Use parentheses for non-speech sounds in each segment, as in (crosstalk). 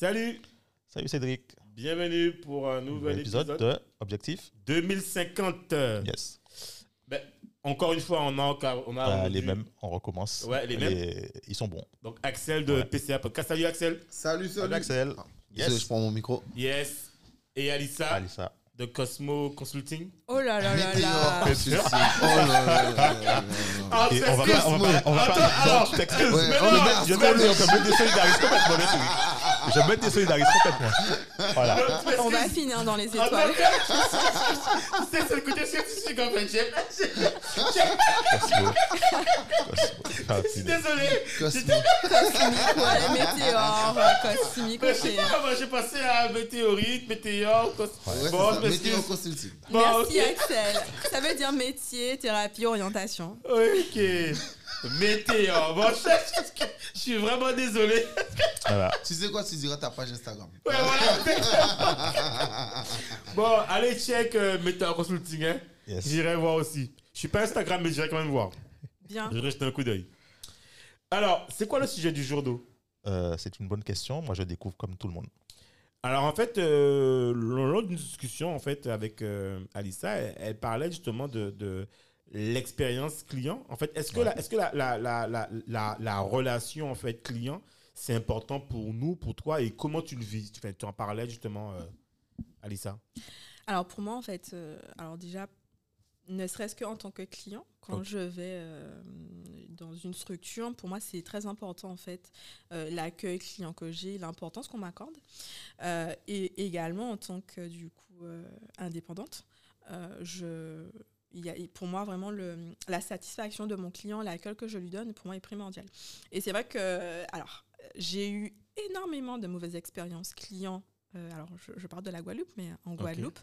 Salut, Salut Cédric, bienvenue pour un nouvel épisode, épisode, de Objectif 2050. Yes. Ben, encore une fois, on a, on a Bah, les mêmes, on recommence. Ouais, les mêmes. Ils sont bons. Donc Axel de Ouais. PCA Podcast. Salut Axel. Salut, salut. Salut Axel. Yes. je prends mon micro. Yes. Et Alissa Alissa. de Cosmo Consulting. Oh là là là là. Oh là là là. Ah, on va pas, on va pas, on va pas, on est bien (laughs) je me désolidarise complètement. Voilà. On va finir dans les Attends, étoiles. (laughs) Tu sais, c'est le côté scientifique en fait. Ah, Je suis désolé. Cosmique, ouais, les météores, cosmique, Je sais ok. pas, moi, j'ai passé à météorite, météore, cos... Ouais, bon, Merci. Axel. Ça veut dire métier, thérapie, orientation. Ok. Météore. Bon, je, je- je suis vraiment désolé. Voilà. Tu sais quoi, tu diras ta page Instagram. Ouais, voilà. bon, allez check euh, Météore Consulting. Hein. Yes. J'irai voir aussi. Je suis pas Instagram, mais j'irai quand même voir. Bien. J'irai jeter un coup d'œil. Alors, c'est quoi le sujet du jour d'eau Euh, c'est une bonne question. Moi, je découvre comme tout le monde. Alors en fait, euh, lors d'une discussion en fait avec euh, Alissa, elle, elle parlait justement de, de l'expérience client. En fait, est-ce que, Ouais. la, est-ce que la, la, la, la, la, la relation en fait client c'est important pour nous, pour toi et comment tu le vis? Tu, tu en parlais justement, euh, Alissa. Alors pour moi, en fait, euh, alors déjà, ne serait-ce qu'en tant que client, quand je vais euh, dans une structure, pour moi, c'est très important, en fait, euh, l'accueil client que j'ai, l'importance qu'on m'accorde. Euh, et également, en tant que, du coup, euh, indépendante, euh, je... Il y a, pour moi, vraiment, le, la satisfaction de mon client, l'accueil que je lui donne, pour moi, est primordial. Et c'est vrai que, alors, j'ai eu énormément de mauvaises expériences clients. Euh, alors, je, je parle de la Guadeloupe, mais en Guadeloupe.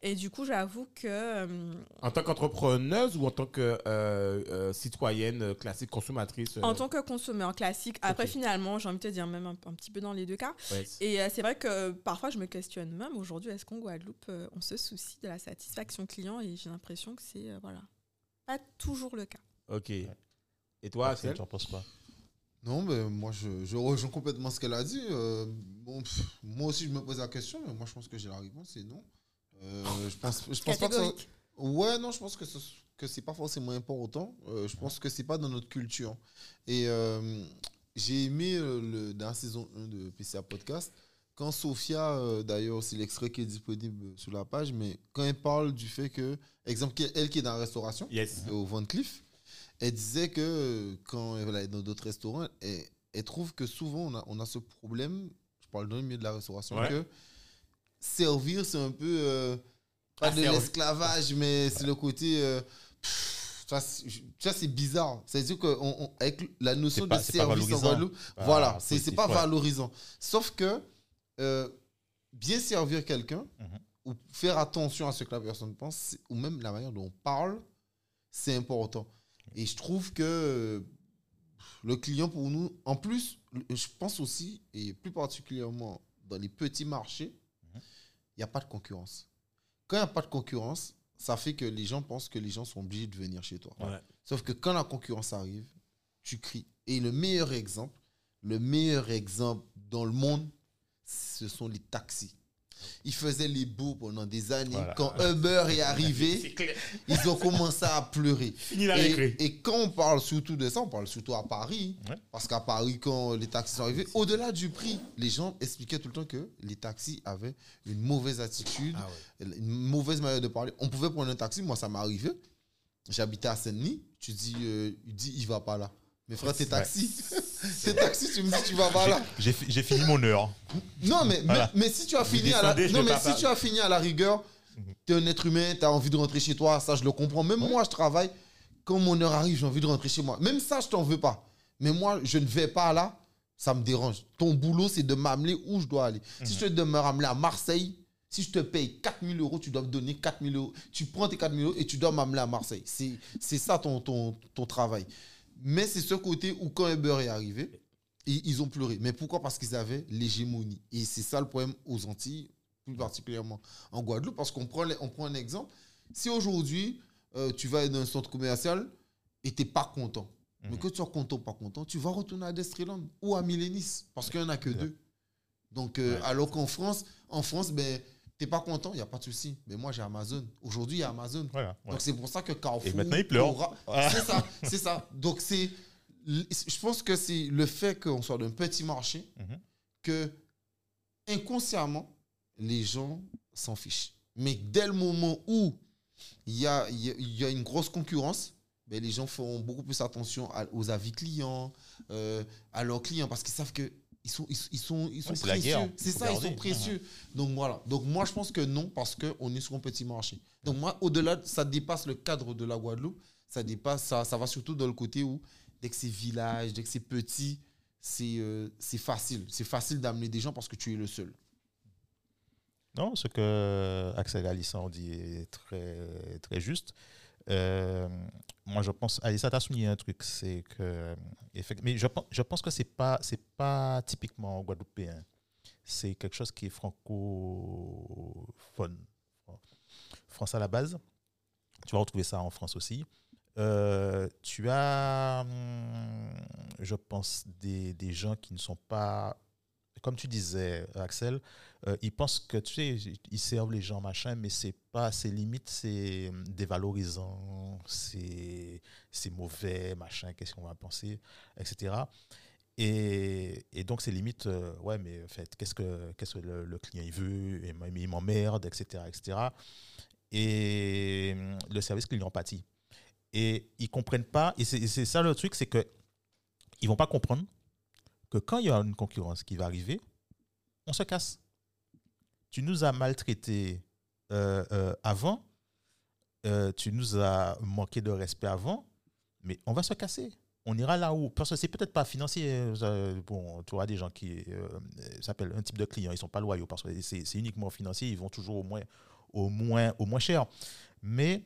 Et du coup, j'avoue que euh, En tant qu'entrepreneuse ou en tant que euh, euh, citoyenne classique consommatrice euh, en tant que consommateur classique, après finalement, j'ai envie de te dire même un, un petit peu dans les deux cas. ouais. Et euh, c'est vrai que parfois je me questionne même aujourd'hui, est-ce qu'en Guadeloupe, euh, on se soucie de la satisfaction client? Et j'ai l'impression que c'est euh, voilà, pas toujours le cas. Ok. Et toi, Axel? tu en penses quoi? Non, mais moi, je, je rejoins complètement ce qu'elle a dit. Euh, bon, pff, moi aussi, je me pose la question, mais moi, je pense que j'ai la réponse, c'est non. Euh, je pense, je pense pas que ça... Catégorique. Ouais, non, je pense que ce que c'est pas forcément important. Euh, je pense que c'est pas dans notre culture. Et euh, j'ai aimé euh, le, dans la saison 1 de PCA Podcast, quand Sophia, euh, d'ailleurs, c'est l'extrait qui est disponible sur la page, mais quand elle parle du fait que, exemple, elle qui est dans la restauration, Yes. au Van Cleef, elle disait que euh, quand elle est dans d'autres restaurants, elle, elle trouve que souvent on a, on a ce problème, je parle dans le milieu de la restauration, Ouais. que servir c'est un peu, euh, pas Ah, de l'esclavage, mais c'est le côté... euh, pff, ça, c'est- bizarre. C'est-à-dire qu'avec la notion pas- de service en. Guadeloupe, Pas voilà, c'est pas ouais. valorisant. Sauf que euh, bien servir quelqu'un Mhm. ou faire attention à ce que la personne pense, ou même la manière dont on parle, c'est important. Et je trouve que le client pour nous, en plus, je pense aussi, et plus particulièrement dans les petits marchés, il n'y a pas de concurrence. Quand il n'y a pas de concurrence, ça fait que les gens pensent que les gens sont obligés de venir chez toi. Ouais. Sauf que quand la concurrence arrive, tu cries. Et le meilleur exemple, le meilleur exemple dans le monde, ce sont les taxis. Ils faisaient les beaux pendant des années. Voilà. Quand Uber est arrivé, (laughs) ils ont commencé à pleurer. (laughs) Fini la récré. Et, et quand on parle surtout de ça, on parle surtout à Paris. Ouais. Parce qu'à Paris, quand les taxis sont arrivés, au-delà du prix, les gens expliquaient tout le temps que les taxis avaient une mauvaise attitude, Ah ouais. une mauvaise manière de parler. On pouvait prendre un taxi, moi ça m'est arrivé. J'habitais à Saint-Denis. Tu dis, euh, il dit, il va pas là. Mais frère, t'es taxi. (laughs) t'es taxi, tu me dis tu vas pas là. J'ai fi- j'ai fini mon heure. Non, mais, Voilà. mais, mais si tu as fini à la, descendez, je non, vais mais pas si par- tu as fini à la rigueur, t'es un être humain, t'as envie de rentrer chez toi, ça je le comprends. Même moi, je travaille. Quand mon heure arrive, j'ai envie de rentrer chez moi. Même ça, je t'en veux pas. Mais moi, je ne vais pas là, ça me dérange. Ton boulot, c'est de m'amener où je dois aller. Si je te donne me ramener à Marseille, si je te paye 4000 euros, tu dois me donner 4000 euros. Tu prends tes 4000 euros et tu dois m'amener à Marseille. C'est c'est ça ton, ton, ton travail. Mais c'est ce côté où quand Uber est arrivé, ils, ont pleuré. Mais pourquoi? Parce qu'ils avaient l'hégémonie. Et c'est ça le problème aux Antilles, plus particulièrement en Guadeloupe. Parce qu'on prend, on prend un exemple. Si aujourd'hui, euh, tu vas dans un centre commercial et tu n'es pas content, mais Mhm. que tu sois content ou pas content, tu vas retourner à Destreland ou à Millénis. Parce qu'il n'y en a que Ouais. deux. Donc, euh, Ouais. alors qu'en France, en France, ben, tu n'es pas content, il n'y a pas de souci. Mais moi, j'ai Amazon. Aujourd'hui, il y a Amazon. Voilà. ouais. Donc c'est pour ça que Carrefour. Et maintenant, il pleure. Voilà. C'est ça, c'est ça. Donc c'est, je pense que c'est le fait qu'on soit d'un petit marché Mhm. que inconsciemment les gens s'en fichent. Mais dès le moment où il y a, y a- il y a une grosse concurrence, ben, les gens feront beaucoup plus attention à- aux avis clients, euh, à leurs clients, parce qu'ils savent que ils sont, ils, ils sont, ils sont Ouais, c'est la précieux. C'est ça, ils sont précieux. Donc voilà. Donc moi, je pense que non, parce qu'on est sur un petit marché. Donc moi, au-delà, de- ça dépasse le cadre de la Guadeloupe. Ça dépasse, ça, ça va surtout dans le côté où, dès que c'est village, dès que c'est petit, c'est euh, c'est facile. C'est facile d'amener des gens parce que tu es le seul. Non, ce que Axel ont dit est très, très juste. Euh, moi, je pense, Alissa, tu as souligné un truc, c'est que, mais je, je pense que ce n'est pas, c'est pas typiquement guadeloupéen. C'est quelque chose qui est francophone. France à la base. Tu vas retrouver ça en France aussi. Euh, tu as, hum, je pense, des, des gens qui ne sont pas, comme tu disais, Axel, euh, ils pensent que tu sais, ils servent les gens machin, mais c'est pas, c'est limite, c'est hum, dévalorisant, c'est, mauvais machin, qu'est-ce qu'on va penser, etc. Et, et donc c'est limite, euh, ouais, mais en fait, qu'est-ce que, qu'est-ce que le, client il veut, et il m'emmerde, etc., etc. Et hum, le service client pâtit. Et ils comprennent pas, et c'est ça le truc, c'est que ils vont pas comprendre que quand il y a une concurrence qui va arriver, on se casse. Tu nous as maltraités euh, euh, avant, euh, tu nous as manqué de respect avant, mais on va se casser. On ira là où, parce que c'est peut-être pas financier. bon, tu auras des gens qui s'appellent un type de client, ils sont pas loyaux parce que c'est uniquement financier, ils vont toujours au moins, au moins, au moins cher. Mais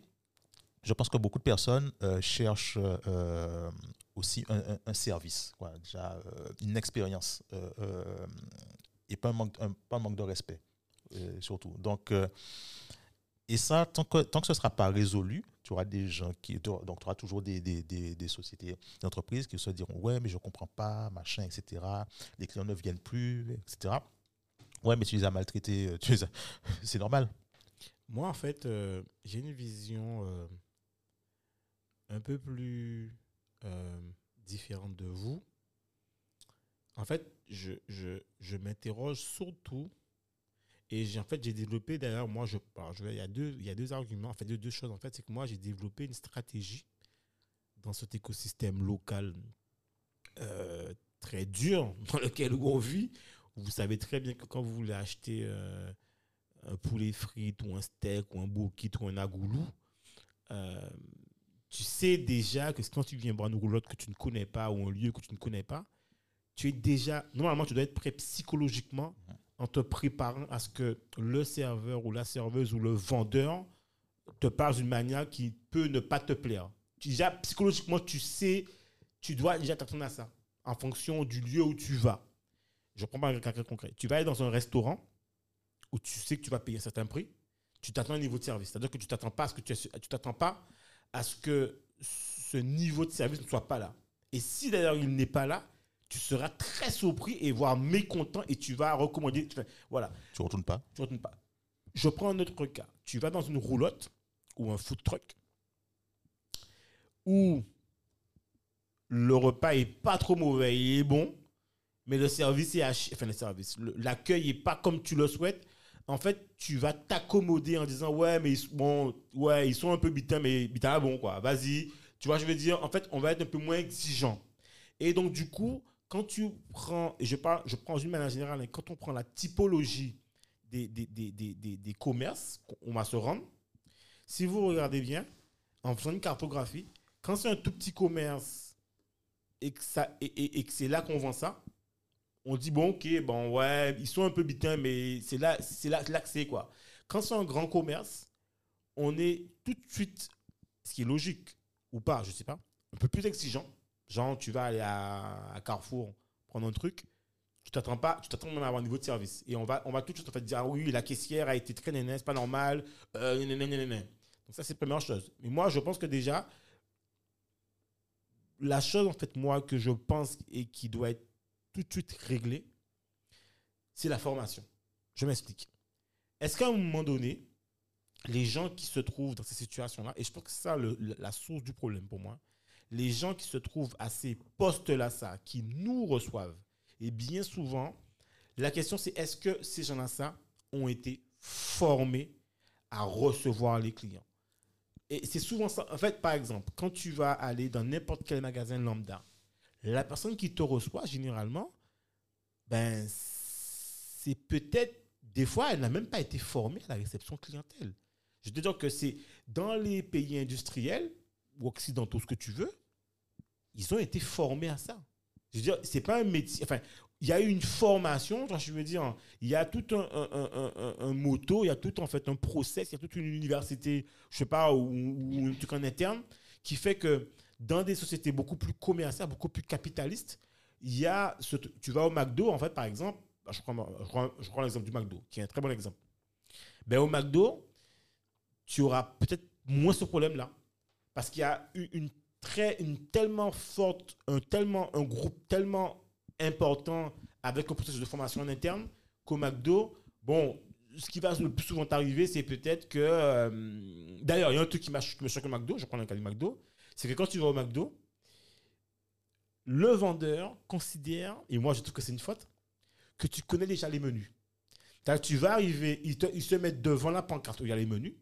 je pense que beaucoup de personnes cherchent aussi un, service, quoi, une expérience et pas un manque de respect, euh, surtout. Donc, euh, et ça, tant que, tant que ce ne sera pas résolu, tu auras des gens qui. Donc, tu auras toujours des, des, des, des sociétés, des entreprises qui se diront Ouais, mais je ne comprends pas, machin, etc. Les clients ne viennent plus, etc. Ouais, mais tu les as maltraités, euh, tu les as- (laughs) c'est normal. Moi, en fait, j'ai une vision un peu plus différente de vous. En fait, je, je, je m'interroge surtout, et en fait j'ai développé d'ailleurs, moi, je, je il, y a deux, il y a deux arguments, en fait, deux, deux choses. En fait, c'est que moi, j'ai développé une stratégie dans cet écosystème local euh, très dur (laughs) dans lequel on vit. Vous savez très bien que quand vous voulez acheter euh, un poulet frites ou un steak ou un bouquet ou un agoulou, euh, tu sais déjà que quand tu viens boire une roulotte que tu ne connais pas ou un lieu que tu ne connais pas, tu es déjà, normalement, tu dois être prêt psychologiquement en te préparant à ce que le serveur ou la serveuse ou le vendeur te parle d'une manière qui peut ne pas te plaire. Déjà, psychologiquement, tu sais, tu dois déjà t'attendre à ça en fonction du lieu où tu vas. Je prends pas un cas concret. Tu vas aller dans un restaurant où tu sais que tu vas payer un certain prix, tu t'attends à un niveau de service. C'est-à-dire que tu t'attends pas à ce que tu t'attends pas à ce que ce niveau de service ne soit pas là. Et si d'ailleurs il n'est pas là, tu seras très surpris et voire mécontent et tu vas recommander. tu fais- voilà, Tu ne retournes pas? tu retournes pas. Je prends un autre cas. Tu vas dans une roulotte ou un food truck où le repas est pas trop mauvais, il est bon, mais le service est chier. Enfin, le service, l'accueil est pas comme tu le souhaites. En fait, tu vas t'accommoder en disant ouais, mais ils, sont- bon, ouais, ils sont un peu bitins, mais bitins, bon quoi. Vas-y. Tu vois, je veux dire, en fait, on va être un peu moins exigeant. Et donc, du coup, quand tu prends, et je, parle, je prends d'une manière générale, hein, quand on prend la typologie des, des, des, des, des- commerces, on va se rendre, si vous regardez bien, en faisant une cartographie, quand c'est un tout petit commerce et que, ça, et, et- que c'est là qu'on vend ça, on dit, bon, ok, bon, ouais, ils sont un peu bitins, mais c'est là, c'est là, que c'est, quoi. Quand c'est un grand commerce, on est tout de suite, ce qui est logique ou pas, je sais pas, un peu plus exigeant. Genre, tu vas aller à, Carrefour prendre un truc, tu t'attends pas, tu t'attends même à avoir un niveau de service. Et on va, on va tout de suite en fait dire, ah oui, la caissière a été très nénée, c'est pas normal, euh. Donc ça, c'est la première chose. Mais moi, je pense que déjà, la chose, en fait, moi, que je pense et qui doit être tout de suite réglée, c'est la formation. Je m'explique. Est-ce qu'à un moment donné, les gens qui se trouvent dans ces situations-là, et je pense que c'est ça la source du problème pour moi, les gens qui se trouvent à ces postes-là, ça, qui nous reçoivent, et bien souvent, la question c'est est-ce que ces gens-là, ça, ont été formés à recevoir les clients? Et c'est souvent ça. En fait, par exemple, quand tu vas aller dans n'importe quel magasin lambda, la personne qui te reçoit, généralement, ben, c'est peut-être, des fois, elle n'a même pas été formée à la réception clientèle. Je veux dire que c'est dans les pays industriels ou occidentaux, ce que tu veux, ils ont été formés à ça. Je veux dire, c'est pas un métier. Enfin, il y a eu une formation, je veux dire, il y a tout un, moto, il y a tout en fait un process, il y a toute une université, je sais pas, ou, un truc en interne, qui fait que dans des sociétés beaucoup plus commerciales, beaucoup plus capitalistes, il y a ce, tu vas au McDo, en fait, par exemple, bah, je prends, je prends, je prends l'exemple du McDo, qui est un très bon exemple. Ben, au McDo, tu auras peut-être moins ce problème-là. Parce qu'il y a eu une, très, une tellement forte, un, tellement, un groupe tellement important avec un processus de formation en interne qu'au McDo, bon, ce qui va le plus souvent t'arriver, c'est peut-être que. euh, D'ailleurs, il y a un truc qui, me choque au McDo, je prends le cas du McDo, c'est que quand tu vas au McDo, le vendeur considère, et moi je trouve que c'est une faute, que tu connais déjà les menus. Tu vas arriver, ils, te- ils se mettent devant la pancarte où il y a les menus.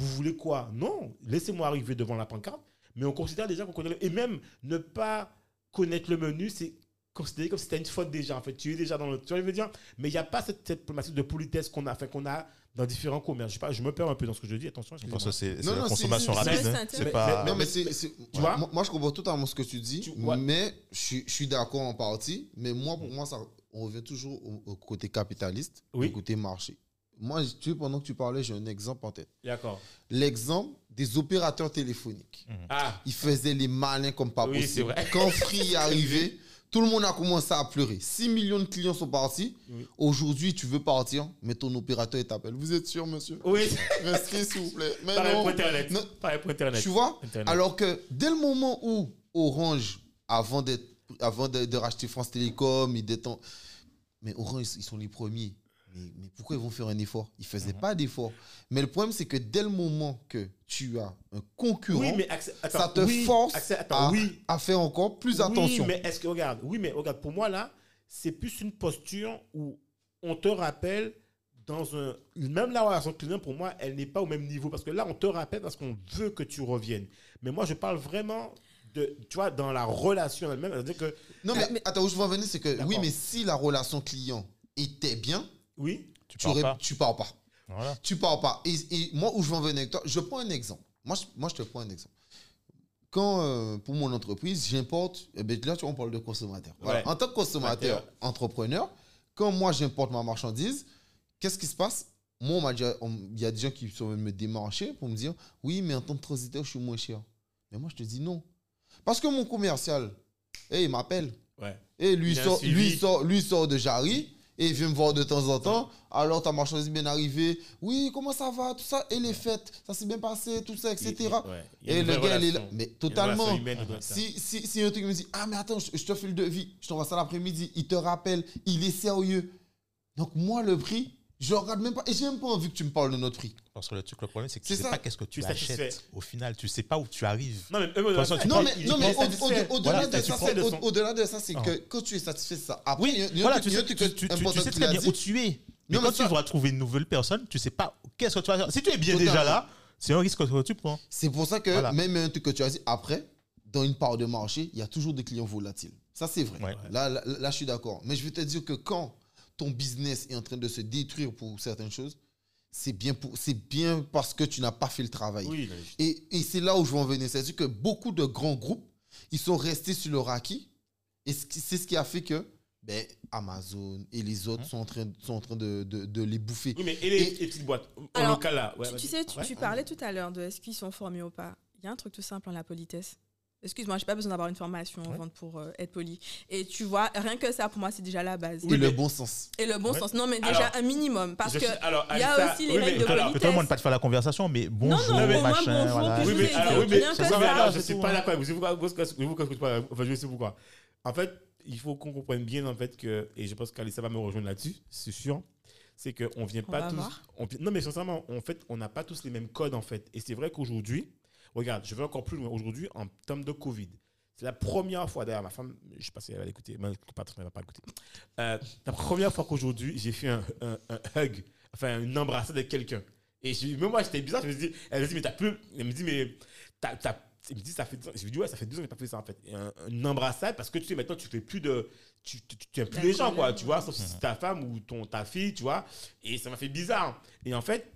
Vous voulez quoi? Non, laissez-moi arriver devant la pancarte. Mais on considère déjà qu'on connaît. le- Et même ne pas connaître le menu, c'est considéré comme si c'était une faute déjà. En fait, tu es déjà dans le. Tu vois, je veux dire? Mais il n'y a pas cette, cette problématique de politesse qu'on a, fait qu'on a dans différents commerces. Je, sais pas, je me perds un peu dans ce que je dis. Attention, que c'est la non, consommation rapide. c'est hein. pas. Non, mais c'est. Tu vois? moi, moi, je comprends totalement ce que tu dis, Tu- ouais. mais je, suis- je suis d'accord en partie. Mais moi, pour moi, ça, on revient toujours au, au côté capitaliste, Oui. au côté marché. Moi, tu sais, pendant que tu parlais, j'ai un exemple en tête. D'accord. L'exemple des opérateurs téléphoniques. Ah, Ils faisaient les malins comme pas Oui, c'est possible. vrai. Quand Free est arrivé, (laughs) tout le monde a commencé à pleurer. 6 millions de clients sont partis. Oui. Aujourd'hui, tu veux partir, mais ton opérateur il t'appelle. Vous êtes sûr, monsieur? Oui. (laughs) Restez, s'il vous plaît. Mais Pareil non. pour Internet. Non. Pareil pour Internet. Tu vois? Internet. Alors que dès le moment où Orange, avant, avant de, de racheter France Télécom, ils détendent. Mais Orange, ils sont les premiers. Mais, mais pourquoi ils vont faire un effort? Ils ne faisaient Mhm. pas d'effort. Mais le problème, c'est que dès le moment que tu as un concurrent, oui, mais accès- attends, ça te oui, force attends, à, oui. à faire encore plus attention. Oui, mais est-ce que, regarde, oui, mais regarde, pour moi, là, c'est plus une posture où on te rappelle dans un. Même la relation client, pour moi, elle n'est pas au même niveau. Parce que là, on te rappelle parce qu'on veut que tu reviennes. Mais moi, je parle vraiment de. Tu vois, dans la relation elle-même. Que. Non, mais, attends, où je veux en venir, c'est que oui, mais si la relation client était bien, Oui. Tu tu, pars aurais- pas. tu pars pas. Voilà. Tu pars pas. Et, et moi, où je veux en venir avec toi, je prends un exemple. Moi, je, moi, je te prends un exemple. Quand, euh, pour mon entreprise, j'importe, eh ben, là, tu vois, on parle de consommateur. Voilà. Ouais. En tant que consommateur, entrepreneur, quand moi, j'importe ma marchandise, qu'est-ce qui se passe? Moi, on m'a il y a des gens qui sont venus me démarcher pour me dire Oui, mais en tant que transiteur, je suis moins cher. Mais moi, je te dis non. Parce que mon commercial, eh, il m'appelle. Ouais. Et lui Il sort, lui, sort, lui sort de Jarry et il vient me voir de temps en temps. Alors ta marchandise est bien arrivée. Oui, comment ça va? Tout ça. Et les fêtes, ça s'est bien passé, tout ça, etc. Il- il- ouais. Et le gars, il est là. Mais totalement. humaine. Si, si, si un truc me dit Ah, mais attends, je, je te fais le devis, je t'envoie ça l'après-midi, il te rappelle, il est sérieux. Donc, moi, le prix, je regarde même pas. Et j'ai même pas envie que tu me parles de notre prix. Parce que le truc, le problème, c'est que tu sais ça. pas qu'est-ce que tu Tu es satisfait. achètes au final. Tu sais pas où tu arrives. Non, mais façon, tu Non, mais, non, au-delà de, ça, c'est- de au- son- au-delà de ça, c'est Ah. que quand tu es satisfait de ça, après, Oui, voilà, tu sais, un truc tu, tu- tu- important tu sais que très bien où tu es. Mais quand tu vas trouver une nouvelle personne, tu sais pas qu'est-ce que tu vas faire. Si tu es bien déjà là, c'est un risque que tu prends. C'est pour ça que Voilà. même un truc que tu as dit, après, dans une part de marché, il y a toujours des clients volatiles. Ça, c'est vrai. Ouais. Là, là, là, je suis d'accord. Mais je veux te dire que quand ton business est en train de se détruire pour certaines choses, c'est bien, pour- c'est bien parce que tu n'as pas fait le travail. Oui, Et, et c'est là où je veux en venir. C'est-à-dire que beaucoup de grands groupes, ils sont restés sur leur acquis. Et c'est ce qui a fait que ben, Amazon et les autres Mhm. sont en train, sont en train de, de- de les bouffer. oui, mais et les, Et- les petites boîtes En Alors, local, là. ouais, tu, sais, tu, Ouais. tu parlais tout à l'heure de est-ce qu'ils sont formés ou pas. Il y a un truc tout simple en la politesse. Excuse-moi, j'ai pas besoin d'avoir une formation Ouais. pour euh, être poli. Et tu vois, rien que ça, pour moi, c'est déjà la base. et Oui, le bon sens. Et le bon Ouais. sens. Non, mais déjà Alors, un minimum. Parce Je que suis- alors, il y a Alissa, aussi les oui, mais- règles de alors, politesse. Tout le monde pas de faire la conversation, mais bonjour, non, mais- machin, bonjour, voilà. Oui, je mais, sais, alors, oui, mais, rien que oui, ça. mais alors, je C'est suis pas hein. d'accord avec vous. C'est pourquoi, je enfin, je sais pourquoi. En fait, il faut qu'on comprenne bien, en fait, que, et je pense qu'Alissa va me rejoindre là-dessus, c'est sûr, c'est qu'on vient On pas tous. on vient- non, mais sincèrement, en fait, on n'a pas tous les mêmes codes, en fait. Et c'est vrai qu'aujourd'hui, regarde, je vais encore plus loin. Aujourd'hui, en termes de Covid, c'est la première fois, d'ailleurs, ma femme, je sais pas si elle va l'écouter, mais elle ne va pas l'écouter. Euh, la première fois qu'aujourd'hui, j'ai fait un, un- un hug, enfin, une embrassade avec quelqu'un. Et je- même moi, j'étais bizarre. Je me suis dit, elle me dit, mais t'as plus. Elle me dit, mais t'as. t'as- elle me dit, ça fait. deux ans. Je lui dis, ouais, ça fait deux ans que j'ai pas fait ça, en fait. Et un- une embrassade, parce que tu sais, maintenant, tu fais plus de. Tu, tu, tu aimes plus les gens, quoi, tu vois, sauf si c'est ta femme ou ton, ta fille, tu vois. Et ça m'a fait bizarre. Et en fait,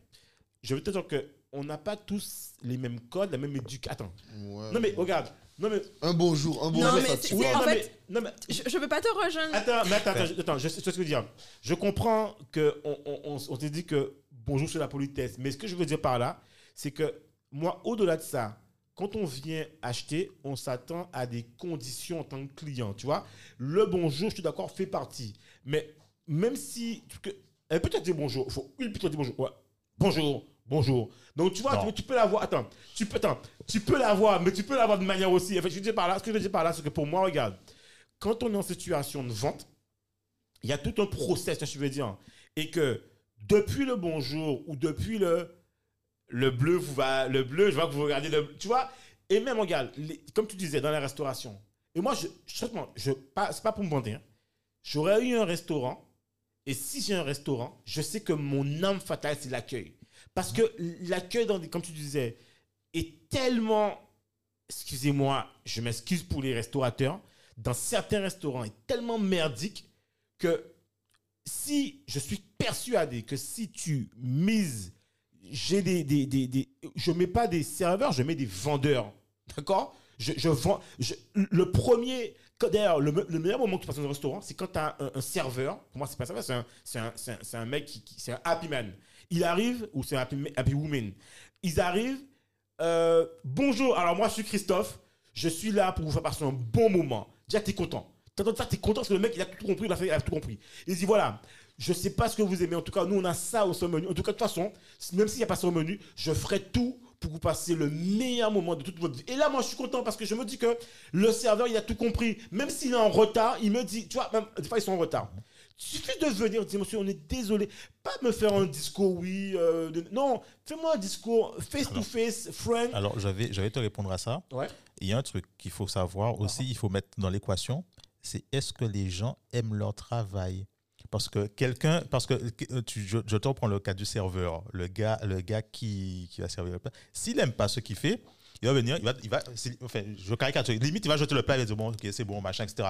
je veux te dire que on n'a pas tous les mêmes codes, la même éducation. Attends. Ouais. Non, mais regarde. Non, mais. Un bonjour, un bonjour, Non, mais ça c'est- tue. c'est- Ouais, en non, fait- mais, non, mais Je, je peux pas te rejoindre. Attends, mais attends, attends, je- attends, je sais ce que je veux dire. Je comprends que on, on, on, on te dit que bonjour c'est la politesse, mais ce que je veux dire par là, c'est que moi, au-delà de ça, quand on vient acheter, on s'attend à des conditions en tant que client, tu vois. Le bonjour, je suis d'accord, fait partie. Mais même si... que- Elle peut te dire bonjour, faut, il peut te dire bonjour. Ouais. Bonjour, bonjour. Donc tu vois, tu, tu peux l'avoir. Attends, tu peux, attends, tu peux l'avoir, mais tu peux l'avoir de manière aussi. En fait, je dire par là, ce que je veux dire par là, c'est que pour moi, regarde, quand on est en situation de vente, il y a tout un process, je veux dire. Et que depuis le bonjour ou depuis le, le bleu, vous va, le bleu, je vois que vous regardez le. Tu vois Et même, regarde, les- comme tu disais, dans la restauration. Et moi, je, franchement, je, pas, c'est pas pour me vanter. hein. J'aurais eu un restaurant. Et si j'ai un restaurant, je sais que mon âme fatale, c'est l'accueil. Parce que l'accueil, comme tu disais, est tellement. Excusez-moi, je m'excuse pour les restaurateurs. Dans certains restaurants, est tellement merdique que si je suis persuadé que si tu mises, j'ai des, des, des, je mets pas des serveurs, je mets des vendeurs, d'accord? Je, je le premier, d'ailleurs, le, me- le meilleur moment que tu passes dans un restaurant, c'est quand tu as un, serveur, pour moi c'est pas un serveur, c'est un, un, un mec qui, qui- c'est un happy man. Il arrive, ou c'est happy, happy woman, ils arrivent, euh, bonjour, alors moi je suis Christophe, je suis là pour vous faire passer un bon moment. Déjà, tu es content. T'entends ça, tu es content parce que le mec, il a tout compris, il a, fait, il a tout compris. Il dit voilà, je sais pas ce que vous aimez, en tout cas, nous, on a ça au menu. En tout cas, de toute façon, même s'il n'y a pas ça menu, je ferai tout pour vous passiez le meilleur moment de toute votre vie. Et là, moi, je suis content parce que je me dis que le serveur, il a tout compris. Même s'il est en retard, il me dit, tu vois, même, des fois, ils sont en retard. Il suffit de venir dire, monsieur, on est désolé. Pas me faire un discours, oui. euh, de- non, fais-moi un discours face to face, friend. Alors, je vais, je vais te répondre à ça. Ouais. Il y a un truc qu'il faut savoir aussi, il faut mettre dans l'équation, c'est est-ce que les gens aiment leur travail? Parce que quelqu'un, parce que euh, tu, je, je te reprends le cas du serveur, le gars, le gars qui, qui va servir le plat. S'il n'aime pas ce qu'il fait, il va venir, il va, il va enfin, je caricature, limite, il va jeter le plat, il va dire bon, ok, c'est bon, machin, etc.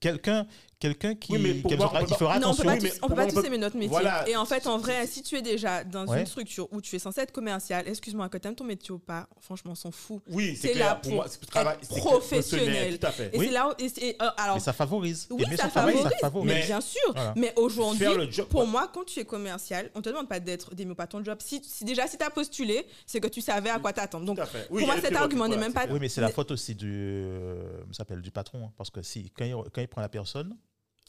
Quelqu'un, quelqu'un qui, Oui, mais qui il fera Non, on peut attention. pas, Oui, tous, on peut pas tous peut- aimer notre métier. Voilà. Et en fait, en vrai, si tu es déjà dans Ouais. une structure où tu es censé être commercial, excuse-moi, que tu aimes ton métier ou pas, franchement, on s'en fout. Oui, c'est là pour pour moi, travail, professionnel. Tout à fait. Et Oui. c'est là où. et euh, alors, Mais ça favorise. oui, ça favorise, ça favorise. mais bien sûr. Voilà. Mais aujourd'hui, pour moi, quand tu es commercial, on te demande pas d'être d'aimer ou pas ton job. Si, déjà, si tu as postulé, c'est que tu savais à quoi t'attendre. Donc, Tout à fait. Oui, pour moi, cet argument n'est même pas. Oui, mais c'est la faute aussi du, euh, s'appelle du patron. hein, parce que si, quand il, quand il prend la personne,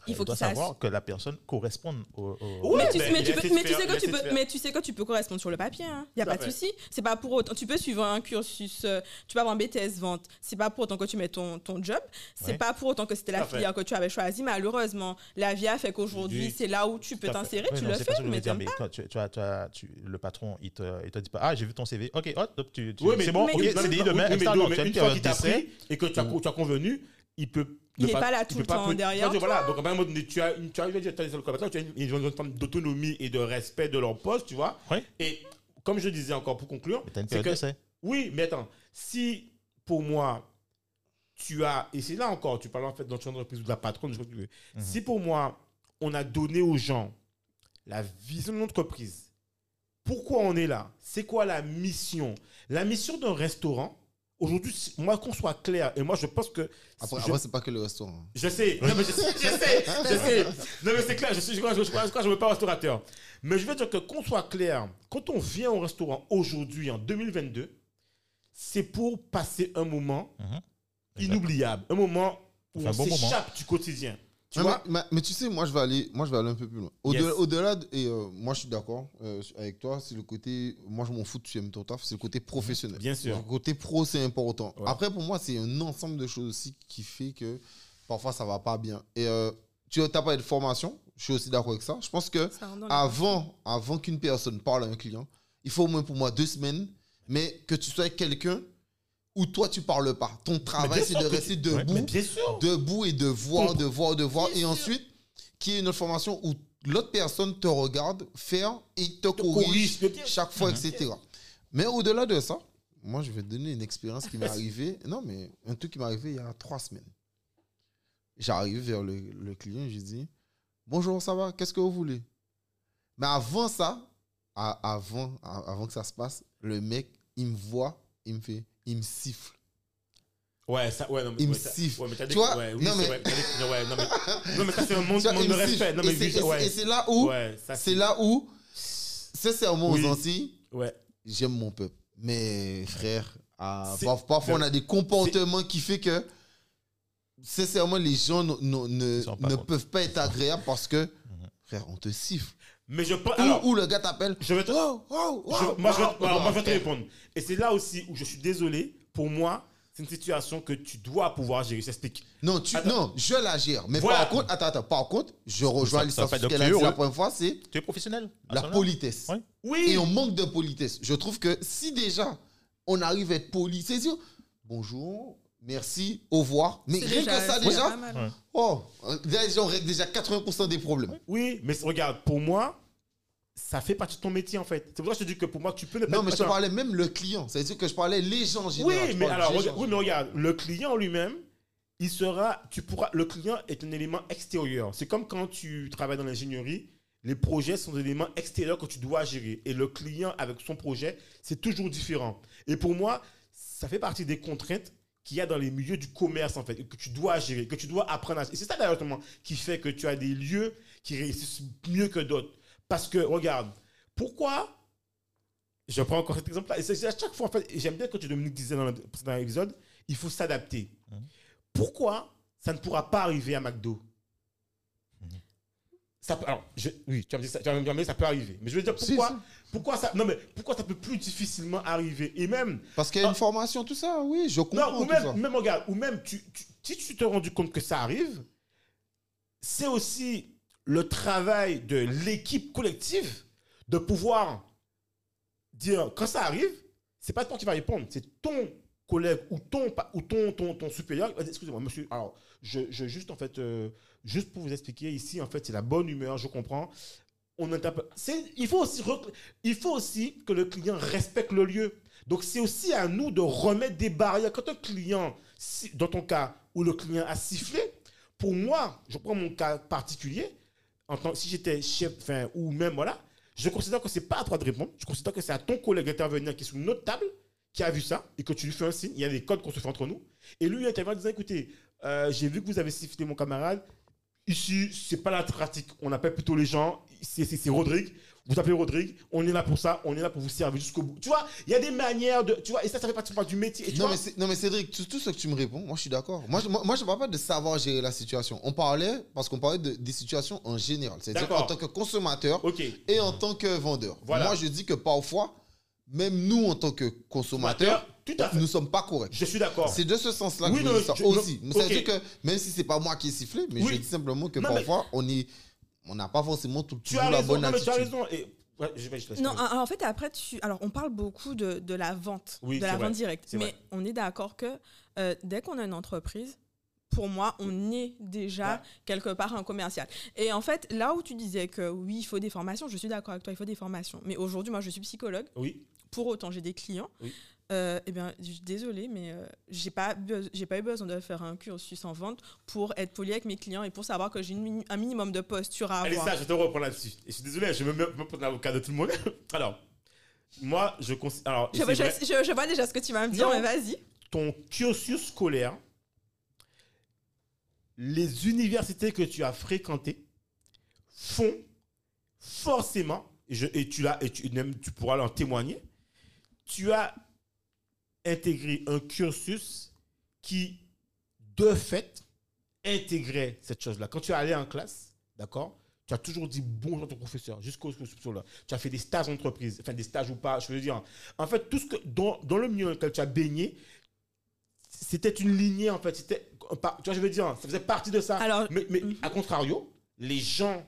Il faut doit qu'il sache. savoir que la personne corresponde au. au- Ouais, mais, tu, ben, mais il tu a peux, essayé de mais tu faire, sais a que tu peux, faire. mais tu sais que tu peux correspondre sur le papier. Il y a Tout à pas de souci. C'est pas pour autant. Tu peux suivre un cursus. euh, tu peux avoir un BTS vente. C'est pas pour autant que tu mets ton, ton job. C'est Ouais. pas pour autant que c'était la filière que tu avais choisie. Malheureusement, la vie a fait qu'aujourd'hui, Oui. c'est là où tu peux t'insérer. Tu non, le fais, mais t'aimes pas. tu, tu as, tu as- tu- le patron, il te, il te dit pas, ah, j'ai vu ton CV, ok, hop, hop, tu, Oui, mais c'est bon, c'est dit oui, demain, une fois qu'il t'a pris et que tu as convenu, il peut. Il ne est pas là il tout peut le temps peut- derrière tu vois, Voilà, donc à un moment donné, tu as une, tu as, je veux dire, tu as des collaborateurs, tu as une, une, une forme d'autonomie et de respect de leur poste, tu vois. Ouais. Et comme je disais encore pour conclure, Mais une période que d'essai. oui, mais attends, si pour moi tu as, et c'est là encore, tu parles en fait d'entreprise ou de la patronne, je crois que tu veux. Mhm. Si pour moi, on a donné aux gens la vision de l'entreprise, pourquoi on est là? C'est quoi la mission? La mission d'un restaurant, aujourd'hui, moi, qu'on soit clair, et moi, je pense que. Après, je- après, c'est pas que le restaurant. je sais, non, mais je sais, je sais, je sais. Non, mais c'est clair, je, suis, je, crois- je, crois- je je ne veux pas restaurateur. Mais je veux dire que qu'on soit clair, quand on vient au restaurant aujourd'hui, en 2022, c'est pour passer un moment Mhm. inoubliable, un moment où Enfin, on bon s'échappe du quotidien. Tu Ouais, vois mais, mais- mais tu sais, moi je vais aller, moi je vais aller un peu plus loin. Au-delà, Yes. au-delà de- et euh, moi je suis d'accord euh, avec toi, c'est le côté, moi je m'en fous, tu aimes ton taf, c'est le côté professionnel. Bien sûr. Le côté pro c'est important. Ouais. Après pour moi c'est un ensemble de choses aussi qui fait que parfois ça va pas bien. Et euh, tu as parlé de formation, je suis aussi d'accord avec ça. Je pense que avant, avant qu'une personne parle à un client, il faut au moins pour moi deux semaines, mais que tu sois avec quelqu'un où toi tu parles pas. Ton travail c'est de rester tu- debout Mais bien sûr. debout et de voir, de voir, de voir. Bien Et ensuite, qu'il y ait une autre formation où l'autre personne te regarde faire et te corrige corrige, chaque fois, etc. Mais au-delà de ça, moi, je vais te donner une expérience qui m'est (laughs) arrivée. Non, mais un truc qui m'est arrivé il y a trois semaines. J'arrive vers le, le client et je dis Bonjour, ça va? Qu'est-ce que vous voulez Mais avant ça, à- avant, à- avant que ça se passe, le mec, il me voit, il me fait, il me siffle. Ouais, ça, ouais, non, mais, Il me ouais, siffle. ouais, mais Tu vois? ouais, oui, Non, mais- vrai, ouais, non, mais, (laughs) non, mais ça, c'est un monde, de respect. Non, Et mais et c'est- là où c'est là où, sincèrement, Oui. aux Antilles, Ouais. j'aime mon peuple. Mais frère, ah, parfois on a des comportements qui fait que, sincèrement, les gens ne, ne- peuvent pas être agréables parce que, frère, on te siffle. Mais je pense. Le gars t'appelle. je vais te- Oh, oh, oh, je- moi, je oh, alors, moi, je vais te répondre. Et c'est là aussi où je suis désolé. Pour moi, c'est une situation que tu dois pouvoir gérer. J'explique. Non, tu, Attends. non, je la gère. Mais Voilà. par contre, attends, attends, par contre, je rejoins fait ce qu'elle a dit la première fois, c'est Tu es professionnel la politesse. Oui. Et on manque de politesse. Je trouve que si déjà on arrive à être poli, c'est dire bonjour, merci, au revoir. Mais rien que ça déjà. Ouais. oh, déjà on règle déjà 80% des problèmes. Oui, mais regarde, pour moi, ça fait partie de ton métier en fait. C'est pour ça que je te dis que pour moi, tu peux ne pas Non, mais je te parlais même le client. C'est-à-dire que je parlais les gens en Oui, général. Mais alors, regarde, gens. oui, mais regarde, le client lui-même, il sera, tu pourras, le client est un élément extérieur. C'est comme quand tu travailles dans l'ingénierie, les projets sont des éléments extérieurs que tu dois gérer. Et le client, avec son projet, c'est toujours différent. Et pour moi, ça fait partie des contraintes qu'il y a dans les milieux du commerce, en fait, que tu dois gérer, que tu dois apprendre à... Et c'est ça, d'ailleurs, qui fait que tu as des lieux qui réussissent mieux que d'autres. Parce que, regarde, pourquoi je prends encore cet exemple-là. Et c'est à chaque fois, en fait, j'aime bien quand tu Dominique disait dans le précédent épisode, il faut s'adapter. Mhm. Pourquoi ça ne pourra pas arriver à McDo? Mhm. ça, peut- alors, je- oui, tu vas me dire ça, tu vas me dire, mais ça peut arriver. Mais je veux dire, Si, pourquoi, si. Pourquoi ça, non mais pourquoi ça peut plus difficilement arriver? Et même, Parce qu'il y a Ah. une formation, tout ça, oui, je comprends non, ou tout même, ça. même regarde, ou même, tu, tu- si tu t'es rendu compte que ça arrive, c'est aussi le travail de l'équipe collective de pouvoir dire, quand ça arrive, c'est pas toi qui vas répondre, c'est ton collègue ou ton, ou ton, ton, ton supérieur. Euh, Excusez-moi, monsieur. Alors, je, je juste, en fait, euh, juste pour vous expliquer ici, en fait, c'est la bonne humeur, je comprends. Il, faut aussi il faut aussi que le client respecte le lieu. Donc, c'est aussi à nous de remettre des barrières. Quand un client, dans ton cas, où le client a sifflé, pour moi, je prends mon cas particulier, si j'étais chef, ou même, voilà, je considère que c'est pas à toi de répondre. Je considère que c'est à ton collègue d'intervenir qui est une autre table, qui a vu ça, et que tu lui fais un signe. Il y a des codes qu'on se fait entre nous. Et lui, il intervient en disant, écoutez, euh, j'ai vu que vous avez sifflé mon camarade. Ici, c'est pas la pratique. On appelle plutôt les gens. C'est- Rodrigue. Vous appelez Rodrigue. On est là pour ça. On est là pour vous servir jusqu'au bout. Tu vois, il y a des manières de. Tu vois, et ça, ça fait partie du métier. Et tu Non vois, mais, non, mais Cédric, tout, tout ce que tu me réponds, moi je suis d'accord. Moi, je- moi, moi, je ne parle pas de savoir gérer la situation. On parlait, parce qu'on parlait de- des situations en général. C'est-à-dire en tant que consommateur et en tant que vendeur. Voilà. Moi je dis que parfois, même nous en tant que consommateurs, Tout à fait. nous ne sommes pas corrects. Je suis d'accord. C'est de ce sens-là que Oui, ça je- aussi. que même si c'est pas moi qui ai sifflé, mais Oui. je dis simplement que Non, mais- parfois on est, on n'a pas forcément tout, Tu as la raison. bonne Non, mais tu as attitude. raison. Et... Ouais, je vais- je laisse- Non, en en fait, après, tu... alors, on parle beaucoup de, de la vente, Oui, de la vrai. vente directe. Mais vrai. on est d'accord que euh, dès qu'on a une entreprise, pour moi, on est déjà Ouais. quelque part un commercial. Et en fait, là où tu disais que oui, il faut des formations, je suis d'accord avec toi, il faut des formations. Mais aujourd'hui, moi, je suis psychologue. Oui. Pour autant, j'ai des clients. Oui. Euh, eh bien, je suis désolée, mais euh, j'ai pas, j'ai pas eu besoin de faire un cursus en vente pour être poli avec mes clients et pour savoir que j'ai un minimum de posture à Allez, avoir. ça, je te reprends là-dessus. Et je suis désolé, je me mets me prendre l'avocat de tout le monde. (laughs) Alors, moi, je considère. Alors, Je, c'est je- vrai, je- je vois déjà ce que tu vas me dire, Non. mais vas-y. ton cursus scolaire, les universités que tu as fréquentées font forcément, et, tu, l'as- et tu, même tu pourras en témoigner, tu as intégré un cursus qui, de fait, intégrait cette chose-là. Quand tu es allé en classe, d'accord tu as toujours dit bonjour à ton professeur jusqu'au là. Tu as fait des stages en entreprise, enfin des stages ou pas, je veux dire. En fait, tout ce que dans, dans le milieu dans lequel tu as baigné, c'était une lignée en fait. C'était, tu vois, je veux dire, ça faisait partie de ça. Alors, mais, mais mhm. à contrario, les gens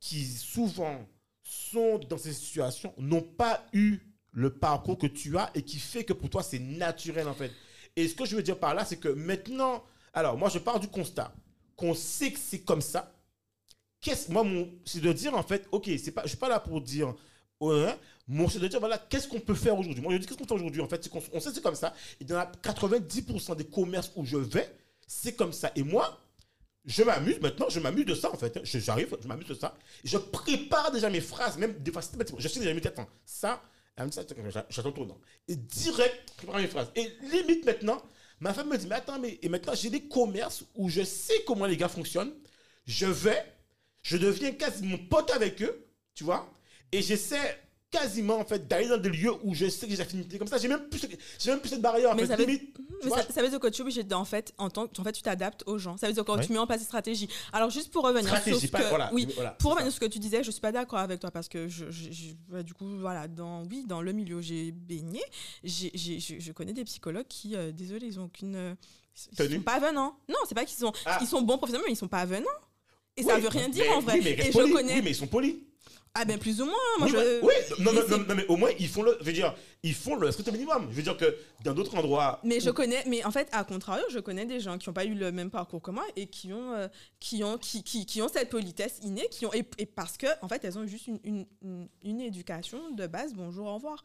qui souvent sont dans ces situations n'ont pas eu le parcours que tu as et qui fait que pour toi c'est naturel en fait. Et ce que je veux dire par là, c'est que maintenant, alors moi je pars du constat qu'on sait que c'est comme ça. Qu'est-ce, moi, mon, c'est de dire en fait, ok, c'est pas, je suis pas là pour dire, ouais, mon, c'est de dire voilà, qu'est-ce qu'on peut faire aujourd'hui. Moi je dis qu'est-ce qu'on fait aujourd'hui en fait, c'est qu'on on sait c'est comme ça. Et dans la 90% des commerces où je vais, c'est comme ça. Et moi, je m'amuse maintenant, je m'amuse de ça en fait. Je- J'arrive, je m'amuse de ça. Je prépare déjà mes phrases, même des fois. Je sais déjà, mais attends, ça, j'attends. Et direct, je prépare mes phrases. Et limite maintenant, ma femme me dit, mais attends, mais et maintenant j'ai des commerces où je sais comment les gars fonctionnent. Je vais, je deviens quasiment pote avec eux, tu vois, et j'essaie quasiment en fait d'aller dans des lieux où je sais que j'ai des affinités comme ça. J'ai même plus, j'ai même plus cette barrière en Mais fait. ça veut- Limite, tu Mais vois, ça, ça veut dire que tu es obligé en fait, en tant en fait, tu t'adaptes aux gens. Ça veut dire que Oui. tu mets en place des stratégies. Alors, juste pour revenir stratégie, sur ce pas- que, voilà, oui, voilà, pour revenir ça. sur ce que tu disais, je suis pas d'accord avec toi parce que je, je- je- bah, du coup, voilà, dans, oui, dans le milieu où j'ai baigné, j'ai- je, connais des psychologues qui, euh, désolé, ils ont aucune, euh, ils sont pas avenants. Non, c'est pas qu'ils sont, Ah. ils sont bons professionnels, mais ils sont pas avenants. Et ça Oui, veut rien dire mais- en vrai. oui, mais Et je polis. connais, Oui, mais ils sont polis. Ah ben plus ou moins. Moi, oui, je, oui, non, non, mais non, non, mais au moins ils font le, je veux dire, ils font le strict minimum. Je veux dire que dans d'autres endroits, Mais je connais, mais en fait, à contrario, je connais des gens qui n'ont pas eu le même parcours que moi et qui ont, euh, qui ont, qui, qui, qui ont cette politesse innée, qui ont, et, et parce que, en fait, elles ont juste une, une, une- une éducation de base, bonjour, au revoir.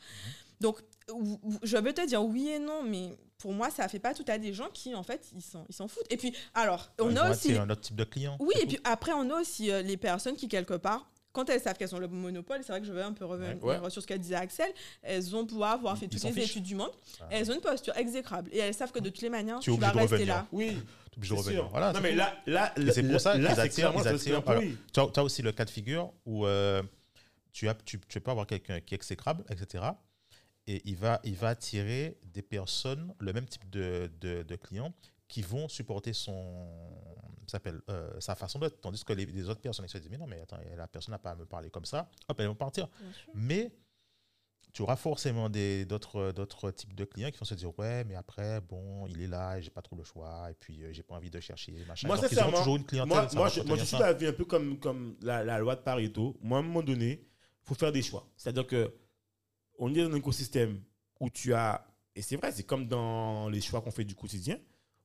Donc, ou- ou- je veux te dire oui et non, mais pour moi, ça fait pas tout à des gens qui, en fait, ils s'en, ils s'en foutent. Et puis, alors, on a aussi. attirer un autre type de client. Oui, c'est et tout. puis après, on a aussi euh, les personnes qui, quelque part, quand elles savent qu'elles ont le monopole, c'est vrai que je vais un peu revenir Ouais, ouais. sur ce qu'a disait Axel, elles vont pouvoir avoir fait Ils toutes les fichent. études du monde, Ah. elles ont une posture exécrable et elles savent que de toutes les manières, Tu es tu, vas obligé de rester revenir. là. oui, obligé de c'est revenir. sûr. Voilà, non c'est mais là, là, c'est pour ça qu'ils c'est attirent, tu, as, tu as aussi le cas de figure où euh, tu, as, tu, tu peux avoir quelqu'un qui est exécrable, etc. Et il va, il va attirer des personnes, le même type de, de, de clients, qui vont supporter son, s'appelle, euh, sa façon d'être. Tandis que les, les autres personnes, ils se disent, mais non, mais attends, la personne n'a pas à me parler comme ça. Hop, elles vont partir. Mais tu auras forcément des- d'autres d'autres types de clients qui vont se dire ouais mais après bon il est là et j'ai pas trop le choix et puis euh, j'ai pas envie de chercher machin Moi, ils sincèrement, toujours une clientèle Moi, ça moi, je, moi, je suis un peu comme, comme la, la loi de Pareto. Moi, à un moment donné, il faut faire des choix. C'est-à-dire que on est dans un écosystème où tu as, et c'est vrai, c'est comme dans les choix qu'on fait du quotidien.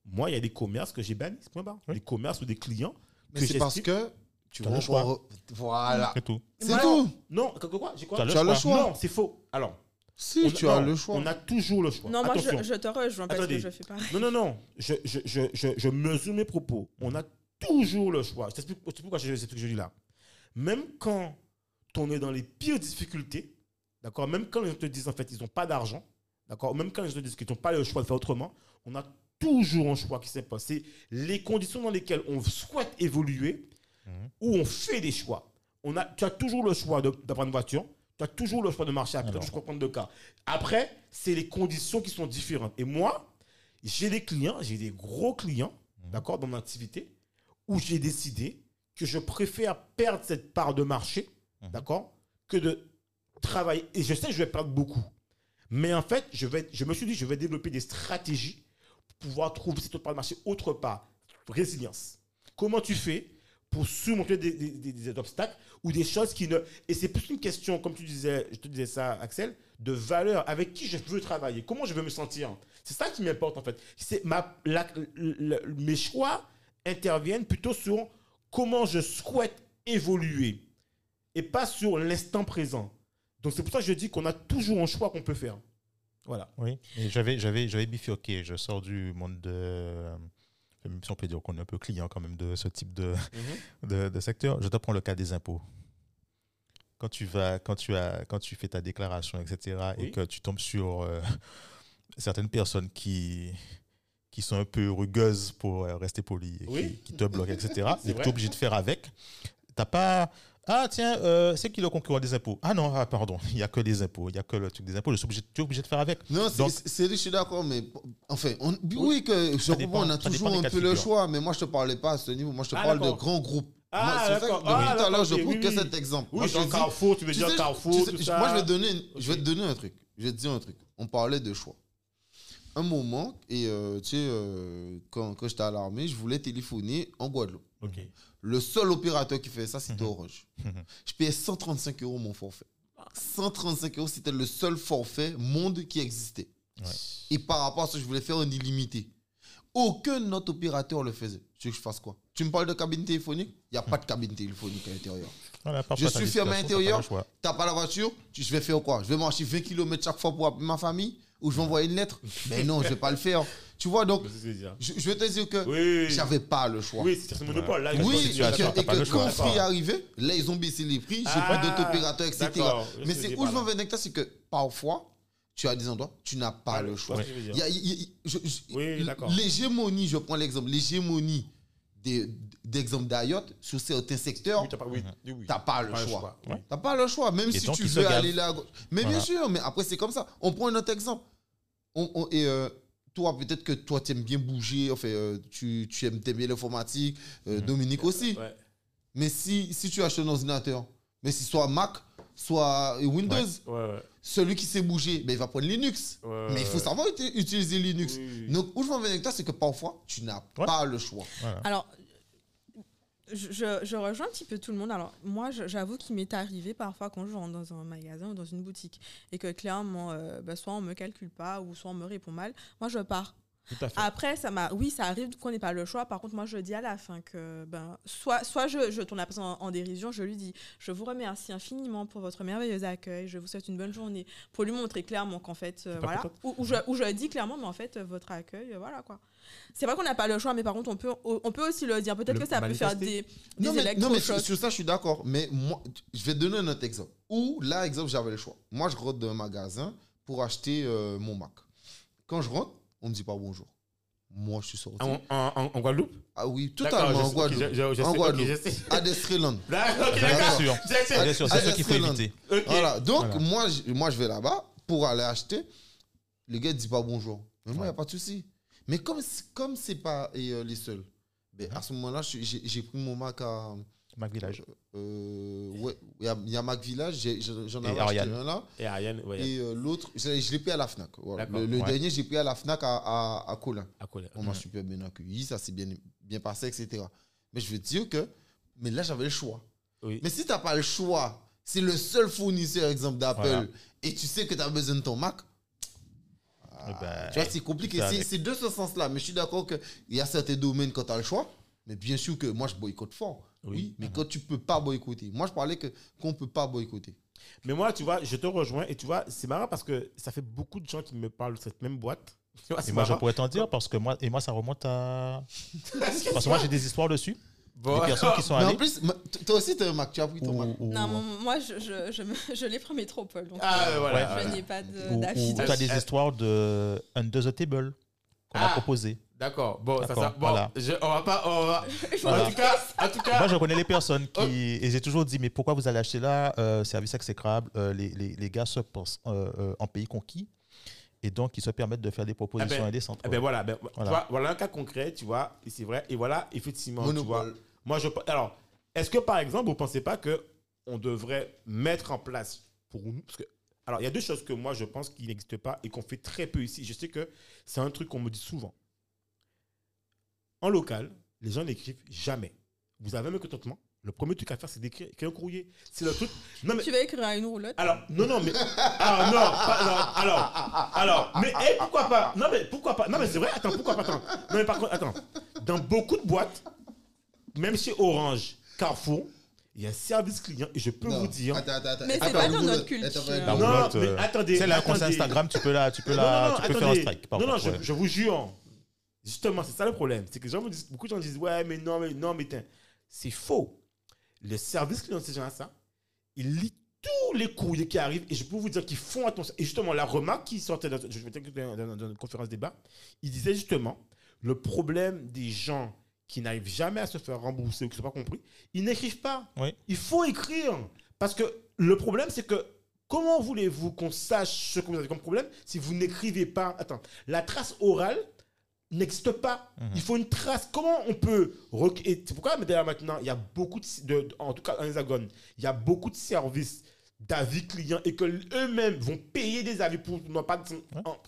Moi, il y a des commerces que j'ai bannis, c'est point barre. Oui. Des commerces ou des clients. Mais que c'est parce que tu T'as le choix. Voilà. c'est tout C'est tout. Non, quoi J'ai quoi Tu as le Tu as le choix. Non, c'est faux. Alors, Si, on- tu non, as le choix. On a toujours le choix. Non, moi, Attention. je, je te rejoins parce Attendez. que je fais pareil. Non, non, non. Je, je, je, je, je mesure mes propos. On a toujours le choix. Je t'explique pourquoi je, c'est ce que je dis là. Même quand on est dans les pires difficultés, d'accord, même quand les gens te disent en fait ils n'ont pas d'argent, d'accord, même quand les gens te disent qu'ils n'ont pas le choix de faire autrement, on a toujours un choix qui s'est passé. Les conditions dans lesquelles on souhaite évoluer, Mhm. où on fait des choix. On a, tu as toujours le choix de, de prendre une voiture, tu as toujours le choix de marcher à pied, tu de prendre deux cas. Après, c'est les conditions qui sont différentes. Et moi, j'ai des clients, j'ai des gros clients, Mhm. d'accord, dans mon activité, où j'ai décidé que je préfère perdre cette part de marché, Mhm. d'accord, que de travailler. Et je sais que je vais perdre beaucoup. Mais en fait, je, vais, je me suis dit, je vais développer des stratégies pouvoir trouver cette autre part de marché autre part. Résilience. Comment tu fais pour surmonter des, obstacles ou des choses qui ne... Et c'est plus une question, comme tu disais, je te disais ça, Axel, de valeur. Avec qui je veux travailler Comment je veux me sentir? C'est ça qui m'importe, en fait. C'est ma, mes choix interviennent plutôt sur comment je souhaite évoluer et pas sur l'instant présent. Donc c'est pour ça que je dis qu'on a toujours un choix qu'on peut faire. Voilà. Oui, j'avais, j'avais, j'avais bifurqué. Je sors du monde de. Même si on peut dire qu'on est un peu client quand même de ce type de, de, de secteur. Je te prends le cas des impôts. Quand tu vas, quand tu as, quand tu fais ta déclaration, etc., et que tu tombes sur euh, certaines personnes qui qui sont un peu rugueuses pour euh, rester poli, et Oui. qui, qui te bloquent, etc., (laughs) et que tu es obligé de faire avec. T'as pas. Ah tiens, euh, c'est qui le concurrent des impôts? Ah non, ah, pardon, (laughs) il n'y a que les impôts, il n'y a que le truc des impôts. Je suis obligé, tu es obligé de faire avec. Non, c'est- je suis d'accord, mais enfin, on- oui, que je comprends, on a toujours un peu le choix, mais moi je te parlais pas à ce niveau, moi je te Ah, parle de grands groupes. Ah, d'accord. depuis Ah, tout à l'heure, je prends ok, que oui, cet oui. exemple. Oui, Moi, je dis- Carrefour, tu veux dire Carrefour, tu sais, tout je- ça. Moi, je vais, te donner, je vais te donner un truc. Je vais te dire un truc. On parlait de choix. Un moment, et euh, tu sais, euh, quand, quand j'étais à l'armée, je voulais téléphoner en Guadeloupe. Ok. Le seul opérateur qui fait ça, c'était Mhm. Orange. Mhm. Je payais 135 euros mon forfait. 135 euros, c'était le seul forfait monde qui existait. Ouais. Et par rapport à ça, je voulais faire un illimité. Aucun autre opérateur le faisait. Tu veux que je fasse quoi? Tu me parles de cabine téléphonique? Il n'y a pas de cabine téléphonique à l'intérieur. Voilà, Je suis fermé à l'intérieur. choix. T'as pas la voiture? Tu- Je vais faire quoi? Je vais marcher 20 km chaque fois pour appeler ma famille? Ou je vais envoyer une lettre Mais non, je vais pas le faire. Tu vois, donc, je vais te dire que Oui, oui. j'avais pas le choix. Oui, c'est ce monopole. Là. Oui, et que, et pas que quand Free est arrivé, là, ils ont baissé les prix, j'ai Ah, pris d'autres opérateurs, etc. Mais c'est pas où je veux en venir c'est que parfois, tu as des endroits, tu n'as pas Ah, le choix. tu Oui, d'accord. L'hégémonie, je prends l'exemple, l'hégémonie d'exemple d'Ayot sur certains secteurs, Oui, t'as pas, oui, oui, oui. t'as pas le Pas choix. choix. Ouais. T'as pas le choix, même Et si tu veux aller là. à gauche. Mais bien sûr, mais après, c'est comme ça. On prend un autre exemple. On- on- et euh, toi, peut-être que toi, tu aimes bien bouger, enfin, euh, tu, tu aimes, t'aimes bien l'informatique, euh, Mhm. Dominique aussi. Ouais. Mais si, si tu achètes un ordinateur, mais si soit Mac, soit Windows, Ouais, ouais. celui qui sait bouger, ben, il va prendre Linux. ouais, mais il faut ouais. savoir uti- utiliser Linux. Oui, oui. Donc, où je veux en venir avec toi, c'est que parfois, tu n'as Ouais. pas le choix. Voilà. Alors, je, rejoins un petit peu tout le monde. Alors, moi, j'avoue qu'il m'est arrivé parfois quand je rentre dans un magasin ou dans une boutique et que clairement, euh, bah, soit on me calcule pas ou soit on me répond mal, moi, je pars. Tout à fait. Après, ça m'a, oui, ça arrive qu'on n'ait pas le choix. Par contre, moi, je dis à la fin que, ben, soit, soit je, je tourne la personne en, en dérision, je lui dis, je vous remercie infiniment pour votre merveilleux accueil, je vous souhaite une bonne journée, pour lui montrer clairement qu'en fait, euh, voilà, ou, ou je, ou je dis clairement, mais en fait, votre accueil, euh, voilà quoi. C'est vrai qu'on n'a pas le choix, mais par contre, on peut, on peut aussi le dire. Peut-être que ça peut faire des, des Non mais, non, mais sur, ça, je suis d'accord. Mais moi, je vais te donner un autre exemple. Où, là, exemple, j'avais le choix. Moi, je rentre dans un magasin pour acheter euh, mon Mac. Quand je rentre, on ne me dit pas bonjour. Moi, je suis sorti. En, en, Guadeloupe? Ah oui, totalement en Guadeloupe. ok, je- je- je En Guadeloupe. ok, je sais. À Destreland. (laughs) D'accord, ok, Bien d'accord. sûr. C'est Ah, ce qu'il faut éviter. Ok. Voilà. Donc, Voilà. Moi, je, moi, je vais là-bas pour aller acheter. Le gars ne dit pas bonjour. Mais moi, il Ouais. n'y a pas de souci. Mais comme c'est- comme c'est pas et, euh, les seuls, ben, à ce moment-là, j'ai pris mon Mac à. Mac Village. euh, ouais, il y a, il y a Mac Village, j'en avais acheté un là. Et Ariane, ouais, Et euh, l'autre, je, l'ai pris à la Fnac. Voilà. Le, le Ouais. dernier, j'ai pris à la Fnac à, à, à Colin. à Colin. On m'a super bien accueilli, ça s'est bien, bien passé, etc. Mais je veux dire que, mais là, j'avais le choix. Oui. Mais si tu n'as pas le choix, c'est le seul fournisseur, exemple, d'Apple, Voilà. et tu sais que tu as besoin de ton Mac, ah, Eh ben, tu vois, c'est compliqué. c'est de ce sens-là. Mais je suis d'accord qu'il y a certains domaines quand tu as le choix. Mais bien sûr que moi, je boycotte fort. Oui, Oui. mais quand tu peux pas boycotter. Moi, je parlais que qu'on ne peut pas boycotter. Mais moi, tu vois, je te rejoins et tu vois, c'est marrant parce que ça fait beaucoup de gens qui me parlent de cette même boîte. (laughs) Tu vois, Et moi, je pourrais t'en dire parce que moi, et moi, ça remonte à. (laughs) Parce que moi, j'ai des histoires dessus. Bon, Des personnes qui sont Mais en allées. plus, toi aussi, tu as un Mac. Tu as pris ton ou- Mac. ou- Non, moi, je, je, je, (laughs) je l'ai pris en métropole. Donc, Ah, euh, voilà, je voilà. n'ai pas tu as des histoires de Under the Table qu'on a Ah. proposé. D'accord. Bon, ça, ça, bon, voilà. je- on va pas, on va. (laughs) Voilà. En tout cas, en tout cas, Moi, je connais les personnes qui. Oh. Et j'ai toujours dit, mais pourquoi vous allez acheter là euh, Service exécrable. euh, les, les, les gars se pensent euh, euh, en pays conquis. Et donc, ils se permettent de faire des propositions ben, indécentes. eh ben voilà, ben, Voilà. Tu vois, voilà un cas concret, tu vois, et c'est vrai. Et voilà, effectivement, tu vois. Moi, je. Alors, est-ce que par exemple, vous ne pensez pas que on devrait mettre en place pour nous parce que, Alors, il y a deux choses que moi, je pense qui n'existent pas et qu'on fait très peu ici. Je sais que c'est un truc qu'on me dit souvent. En local, les gens n'écrivent jamais. Vous avez un mécontentement. Le premier truc à faire, c'est d'écrire écrire un courrier. C'est le truc. Non, mais Tu vas écrire à une roulotte alors, non, non, mais. Non, pas- non, alors, alors, mais eh, pourquoi pas? Non, mais pourquoi pas? Non, mais c'est vrai, attends, pourquoi pas Attends, non, mais par contre, attends. Dans beaucoup de boîtes, même chez Orange, Carrefour, il y a un service client et je peux Non, vous dire. Attends, attends, attends. Mais c'est Attends, pas dans notre culture. Attends, attends, La non, roulotte, mais euh, attendez. C'est compte attendez. Instagram, tu peux la, tu peux Non, la, non, non, tu peux faire un strike. par Non, non, je, vous jure. Justement, c'est ça le problème. C'est que les gens me disent, beaucoup de gens disent, ouais, mais non, mais non, mais. C'est faux. Le service client, ces gens ça, il lit tous les courriers qui arrivent et je peux vous dire qu'ils font attention. Et justement, la remarque qui sortait dans, je vais dans, dans- dans une conférence débat, il disait justement, le problème des gens qui n'arrivent jamais à se faire rembourser ou qui ne sont pas compris, ils n'écrivent pas. Oui. Il faut écrire. Parce que le problème, c'est que comment voulez-vous qu'on sache ce que vous avez comme problème si vous n'écrivez pas? Attends, la trace orale n'existe pas. Mhm. Il faut une trace. Comment on peut... Et c'est pourquoi d'ailleurs maintenant, il y a beaucoup de... de- de- en tout cas, en hexagone, il y a beaucoup de services d'avis clients et que eux-mêmes vont payer des avis pour ne pas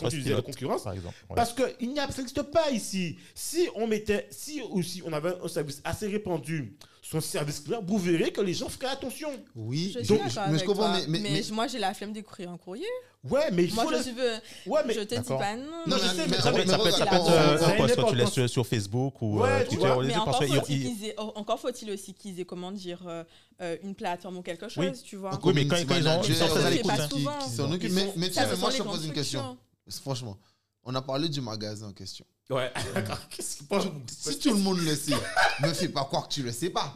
utiliser la concurrence. Par exemple. ouais. Parce que il n'y a- ça n'existe pas ici. Si on mettait, si aussi on avait un service assez répandu, son service client, vous verrez que les gens feraient attention. Oui, Je donc, mais je comprends, toi, mais, mais, mais- moi j'ai la flemme d'écrire un courrier. Ouais, mais il Moi faut je le- suis veux, Ouais, mais je te dis D'accord. pas non. Non, je sais, mais- Ça peut, mais ça peut être, ça peut être, euh, un post que tu laisses sur, sur Facebook ou Ouais, euh, tu Twitter. vois, ou mais des trucs, encore faut-il il- il- qu'ils aient, oh, encore faut-il aussi qu'ils aient comment dire euh, euh, une plateforme ou quelque chose, Oui. tu vois. Oui, mais quand- quand ils ont- ils ils sont très à l'écoute, pas hein. souvent. qui, qui s'en occupent. Mais, tiens, ce mais moi, je te les pose une question. Franchement, on a parlé du magasin en question. Ouais. (laughs) Qu'est-ce que Si tout le monde le sait, me fais pas croire que tu le sais pas.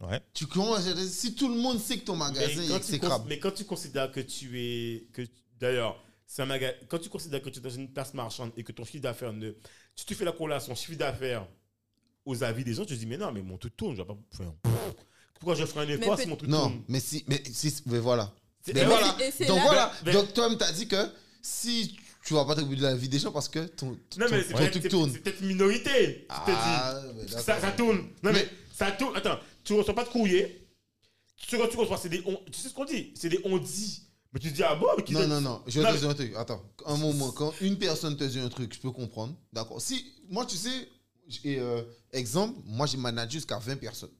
Ouais. Tu commences, si tout le monde sait que ton mais magasin est quand, tu cons- exécrable. mais quand tu considères que tu es. Que, D'ailleurs, c'est un magasin. Quand tu considères que tu es dans une place marchande et que ton chiffre d'affaires ne. Si tu fais la corrélation chiffre d'affaires aux avis des gens, tu te dis, mais non, mais mon truc tourne. Je vais pas. enfin, Pourquoi je ferais un effort si mon truc Non, tourne mais si, mais si, mais voilà. Mais Donc là- voilà. Mais- Donc toi, t'as dit que si tu vas pas t'occuper de la vie des gens parce que ton, Non, mais c'est ton peut-être truc c'est- tourne. c'est peut-être une minorité. Ah, mais Ça, ça tourne. Non, mais, Mais- ça tourne. Attends, tu reçois pas de courrier. Ce que tu reçois, c'est des on. Tu sais ce qu'on dit? C'est des on dit. Mais tu te dis, ah bon mais qui Non, non, non. Je vais te dire un truc. Attends. Un moment, quand une personne te dit un truc, je peux comprendre. D'accord. Si, moi, tu sais, euh, exemple, moi, j'ai managé jusqu'à 20 personnes.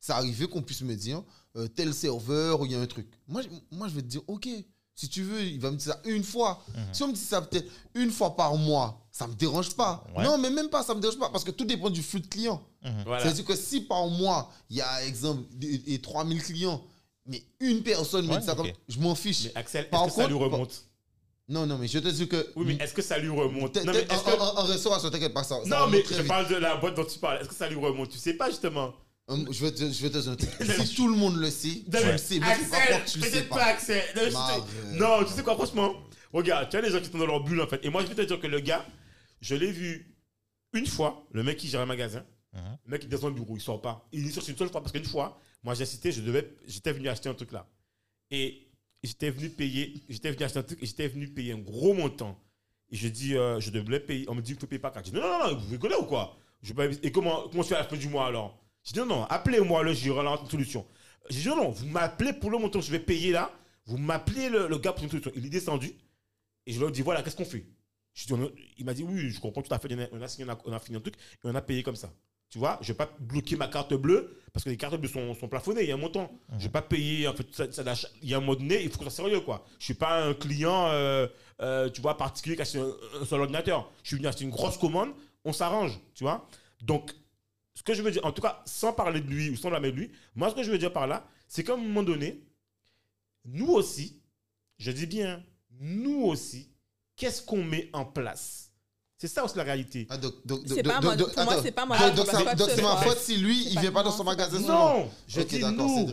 Ça arrivait qu'on puisse me dire, euh, tel serveur, ou il y a un truc. Moi, je- moi, je vais te dire, OK, si tu veux, il va me dire ça une fois. Si on me dit ça peut-être une fois par mois, ça me dérange pas. Ouais. Non, mais même pas, ça me dérange pas, parce que tout dépend du flux de clients. Voilà. C'est-à-dire que si par mois, il y a, exemple, et 3000 clients, mais une personne me Ouais, dit ça ok. comme je m'en fiche. Mais Axel, Par est-ce que ça lui contre, remonte? Non, non, mais je te dis que. Oui, mais est-ce que ça lui remonte? Non, mais est-ce en, que. en- en restauration, t'inquiète pas, ça. Non, mais je vite. parle de la boîte dont tu parles. Est-ce que ça lui remonte? Tu sais pas, justement. Hum, Je vais te, je vais te dire un truc. (laughs) Si tout le monde le sait, tu le sais, mais que tu Axel, le sais pas, pas. Axel. Non, tu sais quoi, franchement? Regarde, tu as des gens qui sont dans leur bulle, en fait. Et moi, je vais te dire que le gars, je l'ai vu une fois, le mec qui gère un magasin. Mhm. Le mec, il descend au bureau, il sort pas. Il sort une seule fois parce qu'une fois, moi, j'ai cité, je devais, j'étais venu acheter un truc là. Et j'étais venu payer, j'étais venu acheter un truc j'étais venu payer un gros montant. Et je dis, euh, je devais payer. On me dit qu'il faut payer par carte. Je dis, non, non, non, vous rigolez ou quoi? Je pas- Et comment, comment je fais à la fin du mois alors? Je dis, non, non, appelez-moi le gérant, une solution. Je dis, non, non, vous m'appelez pour le montant que je vais payer là. Vous m'appelez le, le gars pour une solution. Il est descendu. Et je leur dis, voilà, qu'est-ce qu'on fait? Je dis, Il m'a dit, oui, je comprends tout à fait. On a, signé, on a fini un truc et on a payé comme ça. Tu vois, je vais pas bloquer ma carte bleue parce que les cartes bleues sont, sont plafonnées, il y a un montant. Je vais pas payer, en fait, ça, ça il y a un moment donné, il faut que ça soit sérieux, quoi. Je suis pas un client, euh, euh, tu vois, particulier qui achète un, un seul ordinateur. Je suis venu acheter une grosse commande, on s'arrange, tu vois. Donc, ce que je veux dire, en tout cas, sans parler de lui ou sans blâmer de lui, moi, ce que je veux dire par là, c'est qu'à un moment donné, nous aussi, je dis bien, nous aussi, qu'est-ce qu'on met en place? C'est ça aussi la réalité. Ah, donc, donc, C'est donc, pas donc, moi- donc, pour moi, attends. c'est pas donc, pas donc, que c'est ma faute si lui, il vient pas dans son magasin. Non, je dis d'accord, nous.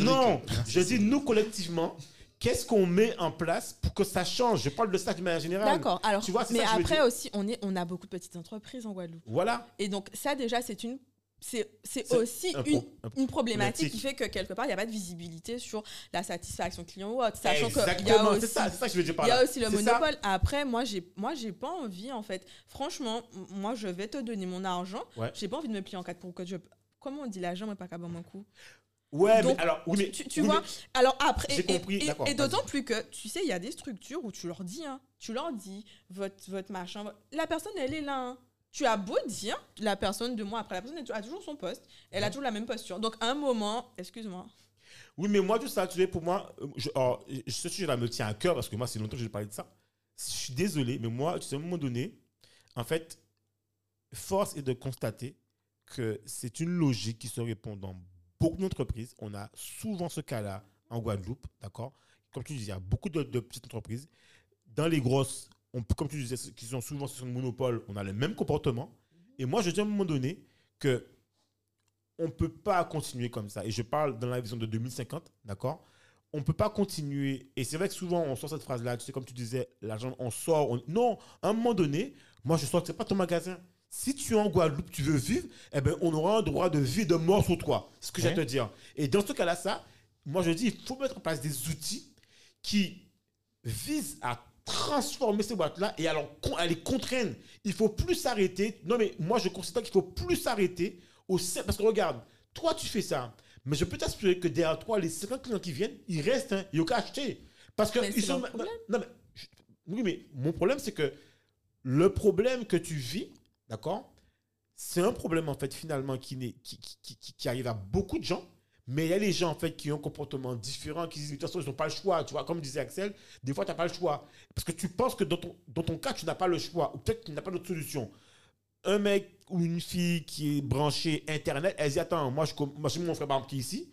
Non, Merci, je dis nous collectivement. Qu'est-ce qu'on met en place pour que ça change? Je parle de ça de manière générale. D'accord. Alors, Tu vois, c'est mais ça après aussi, on est, on a beaucoup de petites entreprises en Guadeloupe. Voilà. Et donc ça déjà, c'est une, c'est, aussi un une, pro- une problématique qui fait que quelque part, il n'y a pas de visibilité sur la satisfaction client ou autre, sachant qu'il y a Exactement, aussi c'est ça, que je veux dire par Il y là. a aussi le ça. monopole. Après, moi, j'ai, moi, j'ai pas envie, en fait. Franchement, moi, je vais te donner mon argent. Ouais. J'ai pas envie de me plier en quatre pour que je. Comment on dit l'argent, mais pas qu'à bon coup? Ouais, Donc, mais alors, oui, mais tu, tu oui, vois mais- Alors après, J'ai et, compris, et- et d'autant plus que, tu sais, il y a des structures où tu leur dis, hein, tu leur dis, votre, votre machin, la personne, elle est là. hein. Tu as beau dire, la personne deux mois après, la personne elle a toujours son poste, elle a toujours la même posture. Donc, à un moment, excuse-moi, Oui, mais moi, tout ça, tu sais, pour moi, je, alors, ce sujet-là me tient à cœur parce que moi, c'est longtemps que je parlé de ça. Je suis désolé, mais moi, tu sais, à un moment donné, en fait, force est de constater que c'est une logique qui se répond dans beaucoup d'entreprises, on a souvent ce cas-là en Guadeloupe, d'accord? Comme tu disais, il y a beaucoup de, de petites entreprises. Dans les grosses, on, comme tu disais, qui sont souvent sur le monopole, on a le même comportement. Et moi, je dis à un moment donné que on ne peut pas continuer comme ça. Et je parle dans la vision de 2050, d'accord? On ne peut pas continuer. Et c'est vrai que souvent, on sort cette phrase-là, tu sais, comme tu disais, l'argent, on sort. on- Non, à un moment donné, moi, je sors, c'est pas ton magasin. Si tu es en Guadeloupe, tu veux vivre, eh ben, on aura un droit de vie, de mort sur toi. C'est ce que j'ai à te dire. Et dans ce cas-là, ça, moi, je dis, il faut mettre en place des outils qui visent à transformer ces boîtes-là et con- à les contraindre. Il faut plus s'arrêter. Non, mais moi, je considère qu'il faut plus s'arrêter au Parce que regarde, toi, tu fais ça. Mais je peux t'assurer que derrière toi, les 50 clients qui viennent, ils restent. Hein, ils n'ont qu'à acheter. Parce que Mais ils sont. Non, mais, oui, mais mon problème, c'est que le problème que tu vis, d'accord, c'est un problème, en fait, finalement, qui, qui, qui- qui arrive à beaucoup de gens. Mais il y a les gens, qui ont un comportement différent, qui disent, de toute façon, ils n'ont pas le choix. Tu vois, comme disait Axel, des fois, tu n'as pas le choix. Parce que tu penses que dans ton, cas, tu n'as pas le choix. Ou peut-être tu n'as pas d'autre solution. Un mec ou une fille qui est branchée Internet, elle dit, attends, moi, je, moi, mon frère, par qui est ici.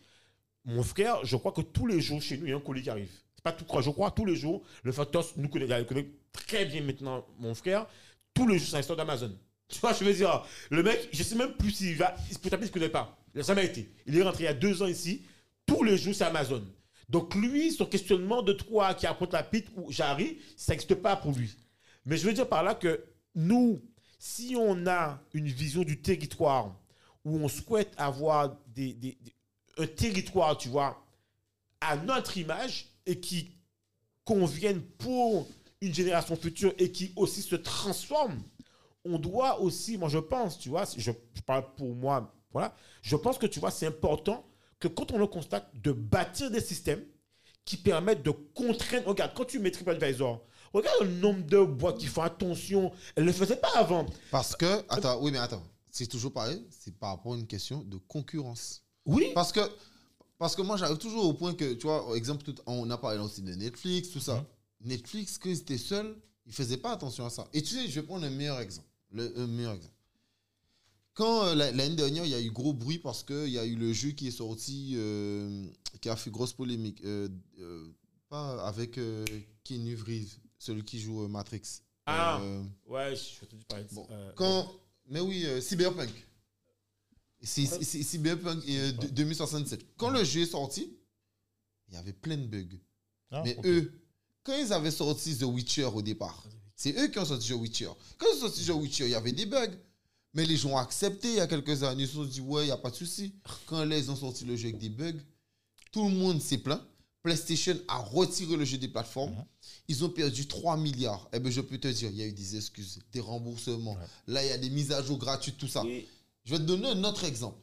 Mon frère, je crois que tous les jours, chez nous, il y a un colis qui arrive. C'est pas tout crois. Je crois tous les jours, le facteur nous connaît, connaît très bien maintenant, mon frère. Tous les jours, c'est un histoire d'Amazon. Tu vois, je veux dire, le mec, je sais même plus s'il va, peut-être qu'il ne connaît pas. Il n'a jamais été. Il est rentré il y a deux ans ici. Tous les jours, c'est Amazon. Donc lui, son questionnement de toi qui apporte la pite ou j'arrive, ça n'existe pas pour lui. Mais je veux dire par là que nous, si on a une vision du territoire où on souhaite avoir un territoire, tu vois, à notre image et qui convienne pour une génération future et qui aussi se transforme, on doit aussi, moi je pense, tu vois, je, je parle pour moi, voilà, je pense que tu vois, c'est important que quand on le constate, de bâtir des systèmes qui permettent de contraindre. Regarde, quand tu mets TripAdvisor, regarde le nombre de boîtes qui font attention. Elles ne le faisaient pas avant. Parce que, attends, oui, mais attends, c'est toujours pareil, c'est par rapport à une question de concurrence. Oui. Parce que, parce que moi, j'arrive toujours au point que, tu vois, exemple, on a parlé aussi de Netflix, tout ça. Netflix, quand ils étaient seuls, ils ne faisaient pas attention à ça. Et tu sais, je vais prendre un meilleur exemple. Le, un meilleur exemple. Quand euh, la- l'année dernière, il y a eu gros bruit parce qu'il y a eu le jeu qui est sorti, euh, qui a fait grosse polémique. euh, euh, pas avec euh, Keanu Reeves, celui qui joue euh, Matrix. Ah. Euh, Ouais, je suis entendu parler de. Bon, Euh, quand, mais oui, euh, Cyberpunk. C'est Cyberpunk euh, de- 2067. Quand le jeu est sorti, il y avait plein de bugs. Ah, mais eux, quand ils avaient sorti The Witcher au départ, c'est eux qui ont sorti The Witcher. Quand ils ont sorti The Witcher, il y avait des bugs. Mais les gens ont accepté il y a quelques années. Ils se sont dit, ouais, il n'y a pas de souci. Quand ils ont sorti le jeu avec des bugs, tout le monde s'est plaint. PlayStation a retiré le jeu des plateformes. Mhm. Ils ont perdu 3 milliards. Eh bien, je peux te dire, il y a eu des excuses, des remboursements. Ouais. Là, il y a des mises à jour gratuites, tout ça. Je vais te donner un autre exemple.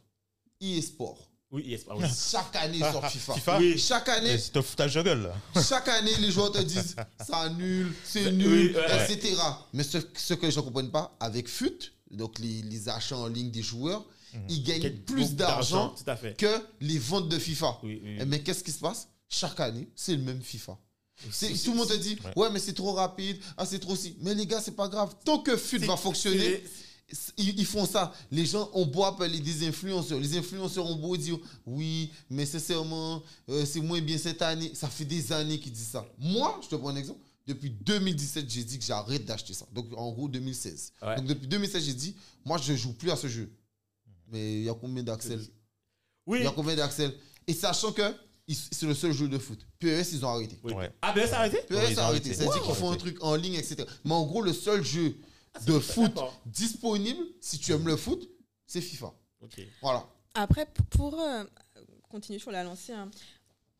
eSport. Oui, yes, ah oui. (laughs) Chaque année, ils sortent FIFA. FIFA? Oui. Chaque année, Eh, C'est te foutage de gueule, là. (laughs) chaque année, les joueurs te disent (laughs) ça nul, c'est Oui, nul, ouais. etc. Mais ce, ce que les gens ne comprennent pas, avec FUT, donc les, les achats en ligne des joueurs, ils gagnent Quel- plus d'argent que les ventes de FIFA. Oui. Eh, Mais qu'est-ce qui se passe? Chaque année, c'est le même FIFA. Tout le monde te dit, Ouais. ouais, mais c'est trop rapide, ah, c'est trop si. Mais les gars, c'est pas grave. Tant que FUT va fonctionner, ils, font ça. Les gens ont beau appeler des influenceurs. Les influenceurs ont beau dire oui, mais sincèrement, euh, c'est moins bien cette année. Ça fait des années qu'ils disent ça. Moi, je te prends un exemple. Depuis 2017, j'ai dit que j'arrête d'acheter ça. Donc, en gros, 2016. Ouais. Donc, depuis 2016, j'ai dit, moi, je joue plus à ce jeu. Mais il y a combien d'Axel Oui. Il y a combien d'Axel Et sachant que c'est le seul jeu de foot. PES, ils ont arrêté. oui. Ouais. Ah, ça a arrêté? PES a arrêté. C'est-à-dire qu'ils font un truc en ligne, etc. Mais en gros, le seul jeu de foot disponible, si tu aimes le foot, c'est FIFA. Ok. Voilà. Après, pour euh, continuer sur la lancée, hein,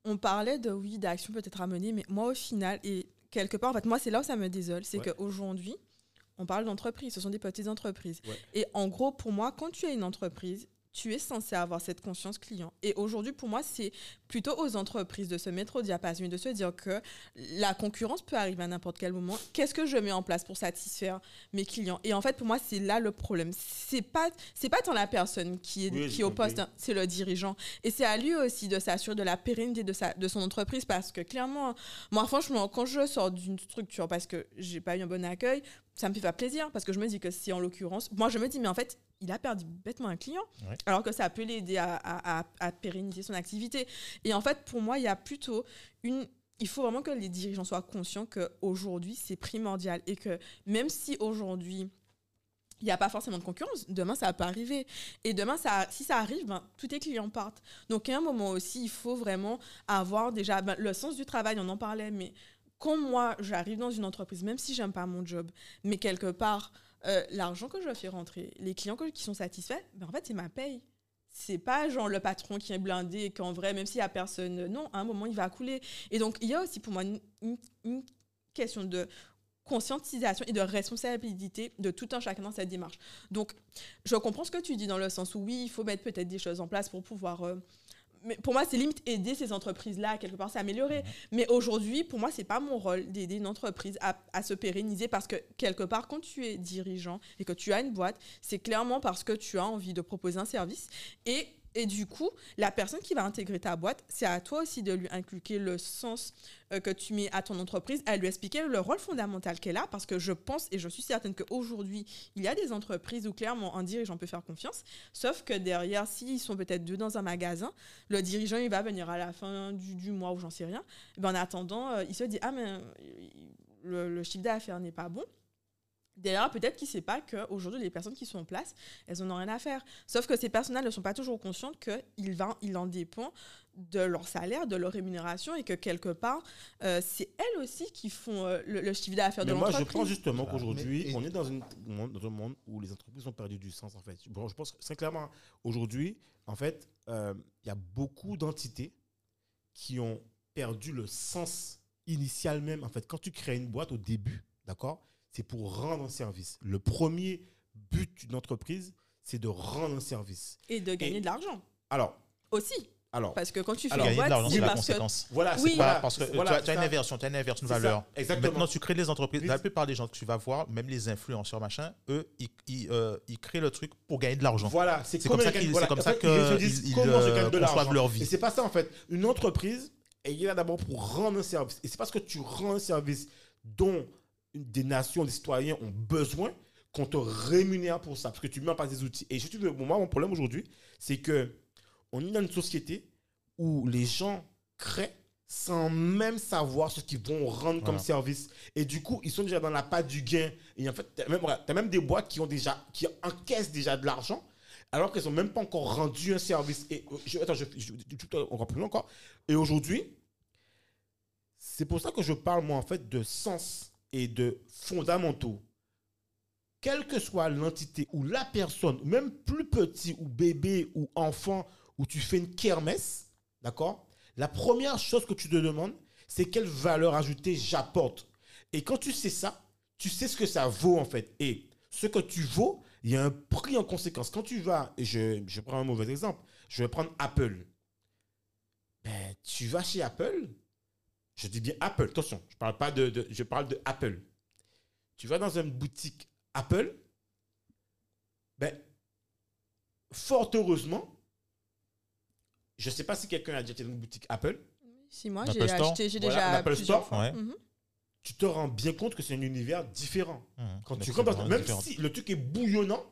on parlait de, oui, d'actions peut-être à mener, mais moi, au final, et quelque part, en fait, moi, c'est là où ça me désole, c'est Ouais. qu'aujourd'hui, on parle d'entreprises, ce sont des petites entreprises. Ouais. Et en gros, pour moi, quand tu es une entreprise, tu es censé avoir cette conscience client. Et aujourd'hui, pour moi, c'est plutôt aux entreprises de se mettre au diapason et de se dire que la concurrence peut arriver à n'importe quel moment. Qu'est-ce que je mets en place pour satisfaire mes clients? Et en fait, pour moi, c'est là le problème. C'est pas, c'est pas tant la personne qui est, Oui, qui j'ai est au poste, c'est le dirigeant. Et c'est à lui aussi de s'assurer de la pérennité de, sa, de son entreprise parce que clairement, moi, franchement, quand je sors d'une structure parce que j'ai pas eu un bon accueil, ça me fait pas plaisir parce que je me dis que si en l'occurrence, moi je me dis mais en fait il a perdu bêtement un client Ouais. alors que ça peut l'aider à, à- à- à pérenniser son activité. Et en fait pour moi il y a plutôt une il faut vraiment que les dirigeants soient conscients qu'aujourd'hui c'est primordial et que même si aujourd'hui il n'y a pas forcément de concurrence, demain ça peut arriver. Et demain, ça, si ça arrive, ben, tous tes clients partent. Donc à un moment aussi, il faut vraiment avoir déjà ben, le sens du travail, on en parlait, mais quand moi j'arrive dans une entreprise, même si j'aime pas mon job, mais quelque part, euh, l'argent que je fais rentrer, les clients qui sont satisfaits, ben, en fait c'est ma paye. C'est pas genre le patron qui est blindé et qu'en vrai, même s'il y a personne, non, à un moment il va couler. Et donc il y a aussi pour moi une question de conscientisation et de responsabilité de tout un chacun dans cette démarche. Donc, je comprends ce que tu dis dans le sens où oui, il faut mettre peut-être des choses en place pour pouvoir. euh, mais pour moi, c'est limite aider ces entreprises-là à quelque part s'améliorer. Mais aujourd'hui, pour moi, c'est pas mon rôle d'aider une entreprise à, à se pérenniser parce que quelque part, quand tu es dirigeant et que tu as une boîte, c'est clairement parce que tu as envie de proposer un service. Et, et du coup, la personne qui va intégrer ta boîte, c'est à toi aussi de lui inculquer le sens euh, que tu mets à ton entreprise, à lui expliquer le rôle fondamental qu'elle a, parce que je pense et je suis certaine qu'aujourd'hui, il y a des entreprises où clairement un dirigeant peut faire confiance, sauf que derrière, s'ils sont peut-être deux dans un magasin, le dirigeant, il va venir à la fin du, du mois ou j'en sais rien, ben, en attendant, euh, il se dit, ah mais euh, le chiffre d'affaires n'est pas bon. Derrière, peut-être qu'il ne sait pas qu'aujourd'hui, les personnes qui sont en place, elles n'en ont rien à faire. Sauf que ces personnes-là ne sont pas toujours conscientes qu'il va, il en dépend de leur salaire, de leur rémunération et que quelque part, euh, c'est elles aussi qui font euh, le, le chiffre d'affaires de Mais moi, je l'entreprise. pense justement Voilà. qu'aujourd'hui, on est dans, une, dans un monde où les entreprises ont perdu du sens, en fait. Bon, je pense que très clairement, aujourd'hui, en fait, euh, il y a beaucoup d'entités qui ont perdu le sens initial même. En fait, quand tu crées une boîte au début, d'accord, c'est pour rendre un service. Le premier but d'une entreprise, c'est de rendre un service. Et de gagner Et- de l'argent alors, aussi. alors, Parce que quand tu fais Alors, une de boîte, l'argent, c'est c'est la parce que conséquence. voilà, Oui. voilà, parce que tu voilà, as, tu as une inversion, tu as une inversion de ça, valeur. exactement. Maintenant, tu crées des entreprises. La plupart des gens que tu vas voir, même les influenceurs, machin, eux, ils, ils, euh, ils créent le truc pour gagner de l'argent. Voilà, c'est comme ça ils qu'ils- c'est comme ça que ils se disent ils- ils, comment je euh, de conçoivent l'argent. leur vie. Et c'est pas ça en fait. Une entreprise, elle est là d'abord pour rendre un service. Et c'est parce que tu rends un service dont une- des nations, des citoyens ont besoin qu'on te rémunère pour ça. Parce que tu mets en place des outils. Et je dis, moi, mon problème aujourd'hui, c'est que on est dans une société où les gens créent sans même savoir ce qu'ils vont rendre comme service. Et du coup, ils sont déjà dans la patte du gain. Et en fait, tu as même, des boîtes qui, ont déjà, qui encaissent déjà de l'argent alors qu'elles n'ont même pas encore rendu un service. Et euh, je, attends, je, je, je- tout encore plus loin encore. Et aujourd'hui, c'est pour ça que je parle, moi, en fait, de sens et de fondamentaux. Quelle que soit l'entité ou la personne, même plus petit ou bébé ou enfant, où tu fais une kermesse, d'accord? La première chose que tu te demandes, c'est quelle valeur ajoutée j'apporte. Et quand tu sais ça, tu sais ce que ça vaut, en fait. Et ce que tu vaux, il y a un prix en conséquence. Quand tu vas, et je, je prends un mauvais exemple, je vais prendre Apple. Ben, tu vas chez Apple, je dis bien Apple, attention, je parle pas de, de- je parle de Apple. Tu vas dans une boutique Apple, ben, fort heureusement, je ne sais pas si quelqu'un a déjà été dans une boutique Apple, Si moi, j'ai acheté, j'ai Voilà, déjà l'Apple plusieurs Store, fois. ouais. Mhm. tu te rends bien compte que c'est un univers différent. Mmh, Quand tu rentres même différent. si le truc est bouillonnant,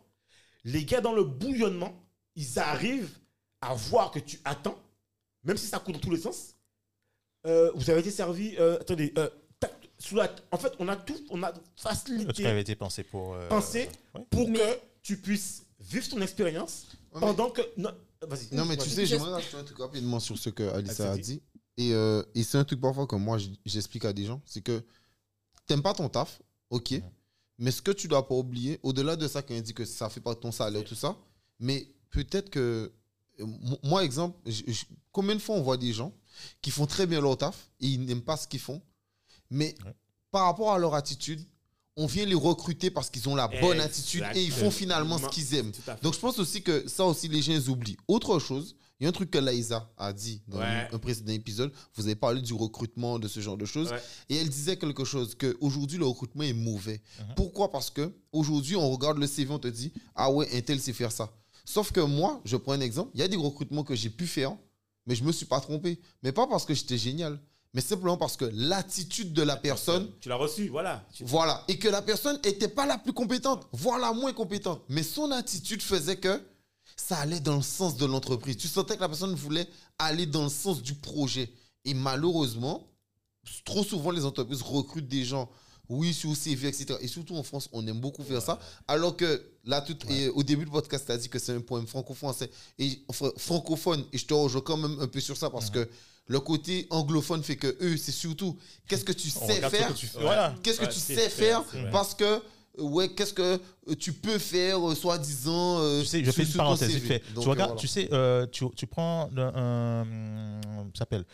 les gars dans le bouillonnement, ils arrivent à voir que tu attends, même si ça court dans tous les sens. Euh, vous avez été servi, euh, attendez, euh, tac, sous la, en fait, on a tout, on a facilité avait été pensé pour. euh, Pensé. ouais. pour Mais- que tu puisses vivre ton expérience Ouais, mais- pendant que. Non, vas-y. Non, mais tu sais, Je- j'aimerais rajouter un truc rapidement sur ce que Alissa Ah, a dit. Et, euh, et c'est un truc parfois que moi, j'explique à des gens. C'est que t'aimes pas ton taf, ok. Mais ce que tu dois pas oublier, au-delà de ça, quand il dit que ça fait pas de ton salaire, tout ça, mais peut-être que. mo- Moi, exemple, combien de fois on voit des gens qui font très bien leur taf et ils n'aiment pas ce qu'ils font, mais Ouais. par rapport à leur attitude, on vient les recruter parce qu'ils ont la bonne attitude et ils font finalement ce qu'ils aiment. Donc je pense aussi que ça aussi les gens oublient. Autre chose, il y a un truc que Laïsa a dit dans Ouais. un précédent épisode, vous avez parlé du recrutement, de ce genre de choses, Ouais. et elle disait quelque chose, qu'aujourd'hui le recrutement est mauvais. Mhm. Pourquoi? Parce que aujourd'hui on regarde le CV, on te dit, ah ouais, un tel sait faire ça. Sauf que moi, je prends un exemple, il y a des recrutements que j'ai pu faire, mais je me suis pas trompé. Mais pas parce que j'étais génial, mais simplement parce que l'attitude de la personne, Tu l'as reçu, voilà. Voilà, et que la personne n'était pas la plus compétente, voire la moins compétente, mais son attitude faisait que ça allait dans le sens de l'entreprise. Tu sentais que la personne voulait aller dans le sens du projet. Et malheureusement, trop souvent, les entreprises recrutent des gens, oui, sur CV, etc. Et surtout en France, on aime beaucoup faire ça. Alors que là, tout, et au début du podcast, tu as dit que c'est un poème franco-français et enfin, francophone. Et je te rejoins quand même un peu sur ça parce que le côté anglophone fait que eux, c'est surtout qu'est-ce que tu sais faire. Qu'est-ce que tu sais faire. Parce que, ouais, qu'est-ce que tu peux faire, euh, soi-disant. euh, Tu sais, je fais une parenthèse CV. vite fait. Donc, tu regardes, voilà. tu sais, euh, tu, tu prends un, ça s'appelle,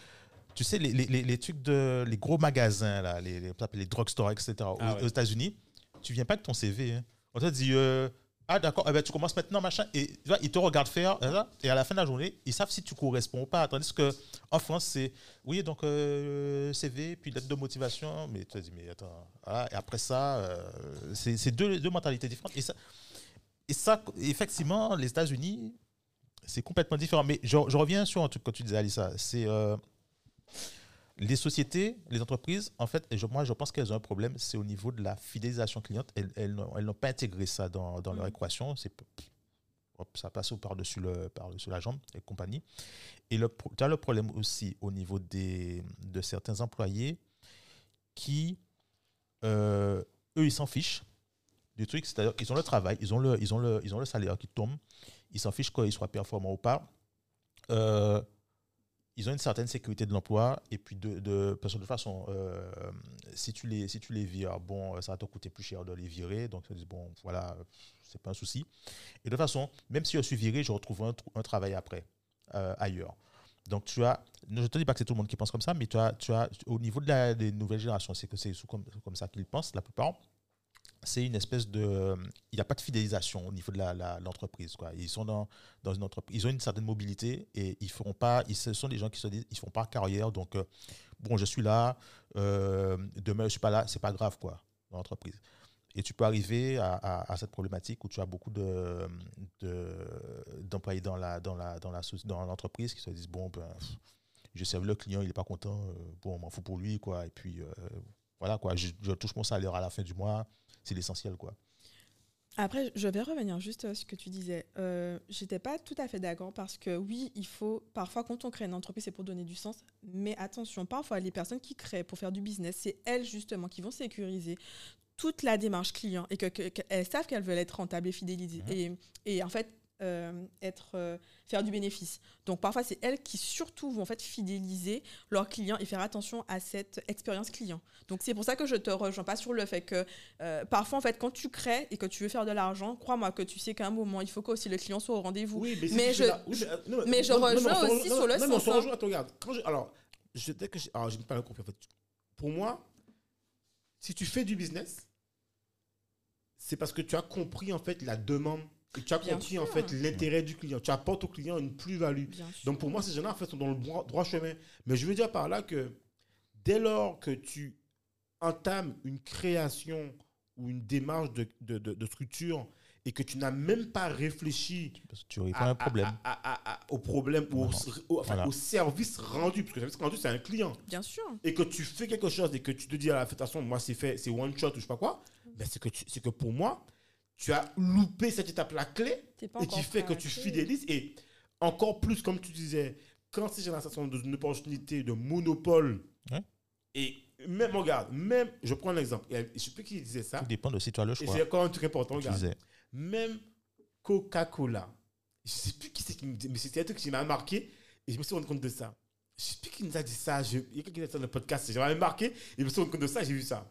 tu sais les, les, les, les trucs de les gros magasins là, les les, les drugstores etc. aux, Ah ouais. aux États-Unis, tu viens pas avec ton CV. hein. On te dit euh, ah d'accord, eh ben, tu commences maintenant machin et tu vois, ils te regardent faire et à la fin de la journée ils savent si tu corresponds ou pas. Tandis que en France c'est oui donc euh, CV puis lettre de motivation, mais tu te dis mais attends voilà. et après ça euh, c'est c'est deux, deux mentalités différentes et ça et ça, effectivement, les États-Unis, c'est complètement différent. Mais je, je reviens sur un truc que tu disais, Alissa. C'est euh, les sociétés, les entreprises, en fait, je- moi, je pense qu'elles ont un problème, c'est au niveau de la fidélisation cliente. Elles, elles n'ont pas intégré ça dans, dans leur Mhm. équation. C'est hop, ça passe par-dessus le, par la jambe et compagnie. Et le, tu as le problème aussi au niveau des, de certains employés qui, euh, eux, ils s'en fichent du truc, c'est-à-dire qu'ils ont le travail, ils ont le, ils ont le, ils ont le salaire qui tombe, ils s'en fichent qu'ils soient performants ou pas. Euh, ils ont une certaine sécurité de l'emploi et puis de, de, parce que de toute façon, euh, si, tu les, si tu les vires, bon, ça va te coûter plus cher de les virer, donc ils se disent, bon, voilà, c'est pas un souci. Et de toute façon, même si je suis viré, je retrouve un, tr- un travail après, euh, ailleurs. Donc tu as, je ne te dis pas que c'est tout le monde qui pense comme ça, mais tu as, tu as au niveau de la, des nouvelles générations, c'est que c'est comme ça qu'ils pensent, la plupart c'est une espèce de. Il n'y a pas de fidélisation au niveau de l'entreprise. ils sont dans, dans une entreprise. Ils ont une certaine mobilité et ils feront pas. Ils, ce sont des gens qui se disent ils font pas carrière. Donc, euh, bon, je suis là. euh, demain, je suis pas là. C'est pas grave, quoi, dans l'entreprise. Et tu peux arriver à, cette problématique où tu as beaucoup de, de- d'employés dans, la, dans, la, dans, la, dans l'entreprise qui se disent bon, ben, je serve le client, il n'est pas content. euh, bon, on m'en fout pour lui, quoi. Et puis, euh, voilà, quoi. Je touche mon salaire à la fin du mois c'est l'essentiel quoi. Après, je vais revenir juste à ce que tu disais. Euh, J'étais pas tout à fait d'accord parce que oui, il faut parfois quand on crée une entreprise, c'est pour donner du sens. Mais attention, parfois les personnes qui créent pour faire du business, c'est elles justement qui vont sécuriser toute la démarche client et que, que- qu'elles savent qu'elles veulent être rentables et fidélisées Mhm. et, et en fait euh, être euh, faire du bénéfice. Donc parfois c'est elles qui surtout vont en fait fidéliser leurs clients et faire attention à cette expérience client. Donc c'est pour ça que je te rejoins pas sur le fait que euh, parfois en fait quand tu crées et que tu veux faire de l'argent, crois-moi que tu sais qu'à un moment il faut que aussi le client soit au rendez-vous. Oui, mais, je- non, mais non, non, rejoins aussi non, sur le non, mais on sens, se rejoint, regarde. Quand je- alors, je, dès que je, alors, j'ai pas la compris, en fait. Pour moi, si tu fais du business, c'est parce que tu as compris en fait la demande tu as Bien compris en fait l'intérêt du client. Tu apportes au client une plus-value. Donc pour moi, ces gens-là, en fait, sont dans le droit, droit chemin. Mais je veux dire par là que dès lors que tu entames une création ou une démarche de, de, de- de structure et que tu n'as même pas réfléchi Parce que tu réponds à- à un problème. à- à- à- à- au problème ou au, Voilà. au- enfin, Voilà. au service rendu, parce que le service rendu, c'est un client, Bien sûr. et que tu fais quelque chose et que tu te dis à la façon, moi, c'est fait, c'est one shot ou je sais pas quoi, ben, c'est que, tu- que pour moi, tu as loupé cette étape-là clé et qui fait que tu fidélises et encore plus, comme tu disais, quand ces générations sont dans une opportunité de monopole, Ouais. et même, regarde, même, je prends un exemple, et je sais plus qui disait ça, Tout dépend de si tu as le choix. c'est encore un truc important, regarde disais. même Coca-Cola. Je sais plus qui c'est qui me dit, mais c'était un truc qui m'a marqué et je me suis rendu compte de ça. Je sais plus qui nous a dit ça. Je- il y a quelqu'un qui a dit ça dans le podcast. J'ai vraiment marqué et je me suis rendu compte de ça. J'ai vu ça.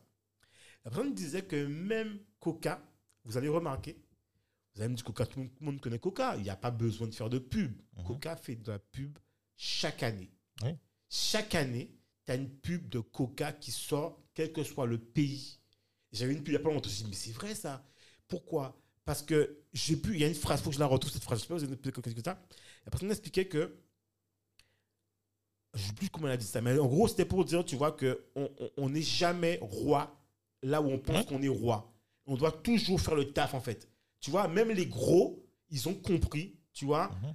La personne disait que même Coca, vous allez remarquer, vous allez me dire Coca, tout le monde connaît Coca. Il n'y a pas besoin de faire de pub. Mhm. Coca fait de la pub chaque année. Oui. Chaque année, tu as une pub de Coca qui sort, quel que soit le pays. J'avais une pub il n'y a pas longtemps. Je me suis dit, mais c'est vrai ça. Pourquoi? Parce que j'ai pu, il y a une phrase, il faut que je la retrouve cette phrase. Je sais pas, vous avez chose ça. La personne expliquait que, je ne sais plus comment elle a dit ça, mais en gros, c'était pour dire, tu vois, qu'on on, on n'est jamais roi là où on pense qu'on est roi. On doit toujours faire le taf, en fait. Tu vois, même les gros, ils ont compris, tu vois. Mhm.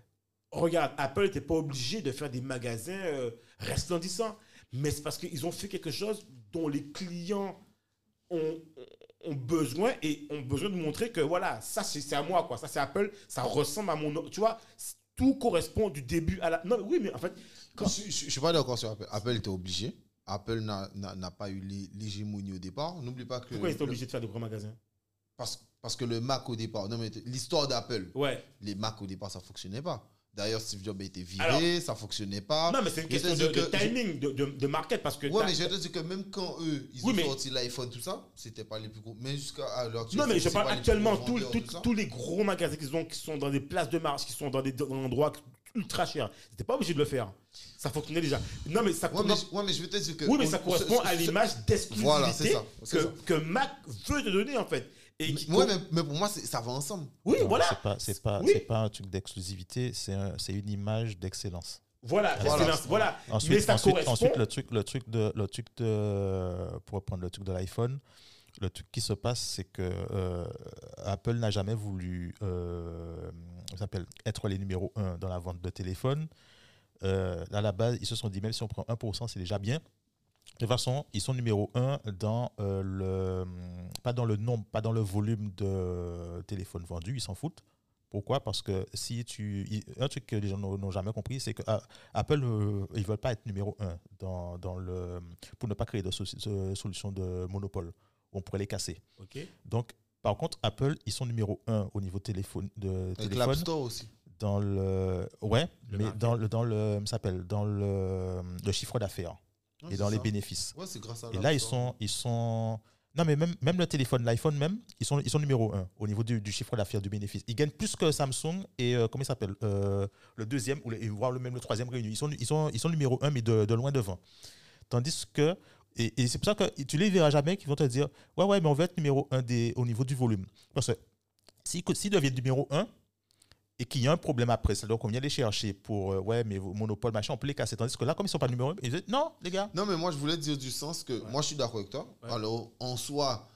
Regarde, Apple n'était pas obligé de faire des magasins euh, resplendissants. mais c'est parce qu'ils ont fait quelque chose dont les clients ont, ont besoin et ont besoin de montrer que voilà, ça c'est à moi, quoi. Ça c'est Apple, ça ressemble à mon. Tu vois, tout correspond du début à la. Non, mais oui, mais en fait, quand- Je, je suis pas d'accord sur Apple. Apple était obligé. Apple n'a- pas eu l'hé- l'hégémonie au départ. N'oublie pas que. pourquoi ils étaient obligés de faire des grands magasins? Parce, parce que le Mac au départ. Non, mais l'histoire d'Apple, Ouais. les Mac au départ, ça fonctionnait pas. D'ailleurs, Steve Jobs a été viré, Alors- ça fonctionnait pas. Non, mais c'est une question de, timing, de, de, de market, parce que. Ouais, mais je te dis que même quand eux, ils Oui, ont mais- sorti l'iPhone, tout ça, c'était pas les plus gros. Mais jusqu'à l'heure actuelle. Non, mais je parle actuellement, gros tous- les gros magasins qui sont, qui sont dans des places de marche, qui sont dans des, dans des endroits ultra chers. C'était pas obligé de le faire. Ça fonctionnait déjà. Non, mais ça Ouais, mais, commence- je- ouais, mais je veux te dire que. Oui, mais on- ça ce- correspond ce- à l'image d'exclusivité Voilà, que, Mac veut te donner, en fait. Et Ouais, mais, mais pour moi, ça va ensemble. Oui, Non, voilà. C'est pas, c'est pas, Oui. c'est pas un truc d'exclusivité, c'est un- c'est une image d'excellence. Voilà, Voilà. mais Ensuite, ça ensuite, correspond. ensuite, le truc, le truc de, le truc de, pour reprendre le truc de l'iPhone, le truc qui se passe, c'est que euh, Apple n'a jamais voulu, euh, ça s'appelle être les numéros 1 dans la vente de téléphone. Euh, à la base, ils se sont dit, même si on prend 1%, c'est déjà bien. De toute façon, ils sont numéro 1 dans euh, le, pas dans le nombre, pas dans le volume de téléphones vendus, ils s'en foutent. Pourquoi? Parce que si tu. Un truc que les gens n'ont jamais compris, c'est que ah, Apple, euh, ils veulent pas être numéro 1 dans, dans le, pour ne pas créer de, so- de solution de monopole. On pourrait les casser. Ok. Donc, par contre, Apple, ils sont numéro 1 au niveau téléphone, de Avec l'App téléphone Store aussi. dans le. Ouais, Le mais market. dans le, dans le, ça s'appelle, dans le, le chiffre d'affaires Ouais, et dans les bénéfices. Ouais, c'est grâce à Et l'App là, ils sont, ils sont. Non, mais même, même le téléphone, l'iPhone même, ils sont, ils sont numéro 1 au niveau du, du chiffre d'affaires, du bénéfice. Ils gagnent plus que Samsung et euh, comment il s'appelle Euh, Le deuxième, ou le- voire le, même le troisième réuni. Ils sont, ils sont, ils sont numéro 1, mais de, de loin devant. Tandis que. Et, et c'est pour ça que tu les verras jamais qui vont te dire Ouais, ouais, mais on veut être numéro 1 des, au niveau du volume. Parce que s'ils s'ils deviennent numéro 1 et qu'il y a un problème après, c'est donc on vient les chercher pour euh, Ouais, mais vos monopoles, machin, on peut les casser. Tandis que là, comme ils sont pas numéro 1, ils disent Non, les gars. Non, mais moi, je voulais dire du sens que Ouais. moi, je suis d'accord avec toi. Ouais. Alors, en soi,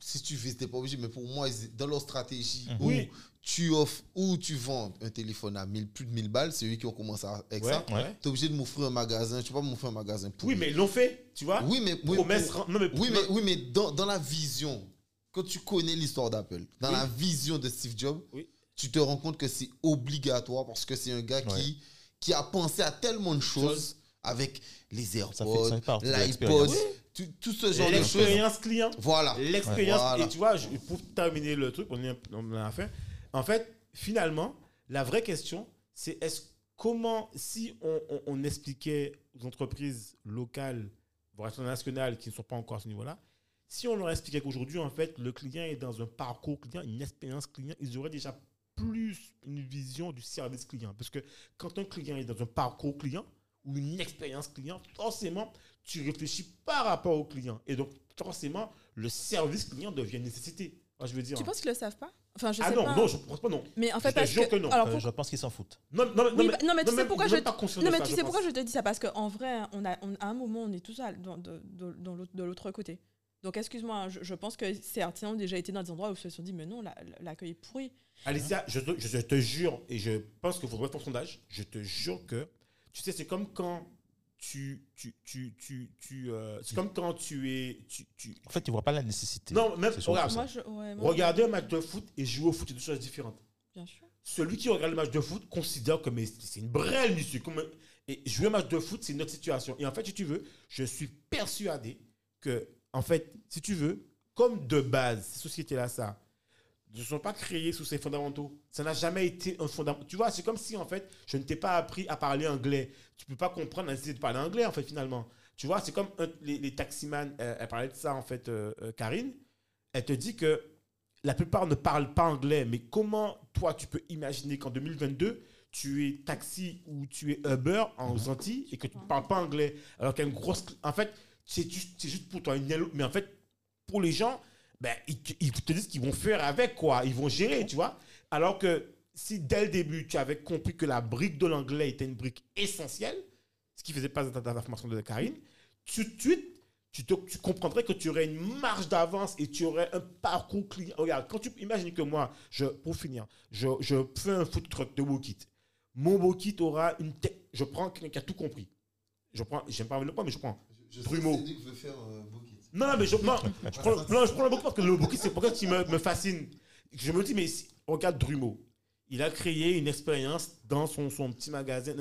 si tu fais, t'es pas obligé, mais pour moi, dans leur stratégie, Mhm. où Oui. tu offres ou tu vends un téléphone à 1000, plus de 1000 balles, c'est eux qui ont commencé avec Ouais, ça. ouais. Tu es obligé de m'offrir un magasin. Tu peux pas m'offrir un magasin pour Oui, mais ils l'ont fait, tu vois. Oui, mais, oui, Promesse. pour- Non, mais oui, mais, oui, mais dans, dans la vision, quand tu connais l'histoire d'Apple, dans la vision de Steve Jobs, tu te rends compte que c'est obligatoire parce que c'est un gars qui, qui a pensé à tellement de choses Chose. Avec les AirPods, l'iPod, tout, tout ce genre de choses. L'expérience client. Voilà. L'expérience. Voilà. Et tu vois, je- pour terminer le truc, on est un- on en a fait. En fait, finalement, la vraie question, c'est est-ce comment, si on, on- on expliquait aux entreprises locales, voire internationales, qui ne sont pas encore à ce niveau-là, si on leur expliquait qu'aujourd'hui, en fait, le client est dans un parcours client, une expérience client, ils auraient déjà plus une vision du service client. Parce que quand un client est dans un parcours client ou une expérience client, forcément, tu réfléchis par rapport au client. Et donc, forcément, le service client devient une nécessité. Moi, je veux dire. Tu penses qu'ils le savent pas? Enfin, je ah sais non, pas. non, je ne pense pas non. Mais en fait, Je te parce jure que, que non. Alors, Euh, je pense qu'ils s'en foutent. Non, non, non, Oui, mais, bah, non, mais tu sais pourquoi je pas te- conscient Non, mais ça, tu je sais pourquoi je te dis ça? Parce qu'en vrai, on a, on- à un moment, on est tous à- dans, de l'autre côté. Donc, excuse-moi, je, je pense que certains ont déjà été dans des endroits où ils se sont dit, mais non, la- l'accueil est pourri. Alicia, je te, je te jure, et je pense qu'il faudrait faire ton sondage, je te jure que, tu sais, c'est comme quand tu... tu, tu, tu, tu, euh, c'est comme quand tu es... Tu, tu, En fait, ils ne voient pas la nécessité. non, même, regarde, ça. Moi, je, ouais, moi, regarder un match de foot et jouer au foot, c'est deux choses différentes. Bien sûr. Celui qui regarde le match de foot considère que mais c'est une brêle, monsieur. Comme Et jouer un match de foot, c'est une autre situation. Et en fait, si tu veux, je suis persuadé que, en fait, si tu veux, comme de base, ces sociétés-là, ça, ne sont pas créées sous ces fondamentaux. Ça n'a jamais été un fondamental. Tu vois, c'est comme si, en fait, je ne t'ai pas appris à parler anglais. Tu peux pas comprendre la nécessité de parler anglais, en fait, finalement. Tu vois, c'est comme un- les, les taximans, euh, elle parlait de ça, en fait, euh, euh, Karine. Elle te dit que la plupart ne parlent pas anglais, mais comment toi tu peux imaginer qu'en 2022 tu es taxi ou tu es Uber en Mhm. Antilles et que tu ne parles pas anglais alors qu'il y a une grosse en fait c'est juste, c'est juste pour toi une yellow- mais en fait pour les gens ben, ils, te- ils te disent qu'ils vont faire avec quoi ils vont gérer tu vois alors que si dès le début tu avais compris que la brique de l'anglais était une brique essentielle ce qui faisait pas dans ta formation de Karine tout de suite tu, te- tu comprendrais que tu aurais une marge d'avance et tu aurais un parcours client. Regarde, quand tu imagines que moi, je, pour finir, je, je fais un food truck de Wokit. Mon Wokit aura une tech. Je prends quelqu'un qui a tout compris. je prends, j'aime pas le point, mais je prends. Je, je Drumeau. sais que Cédric veut faire euh, Bokit. Non, mais je, non, je prends, je prends le bouquet parce que le bouquet, c'est pourquoi qui me, me fascine. Je me dis, mais regarde Drumeau. Il a créé une expérience dans son, petit magasin.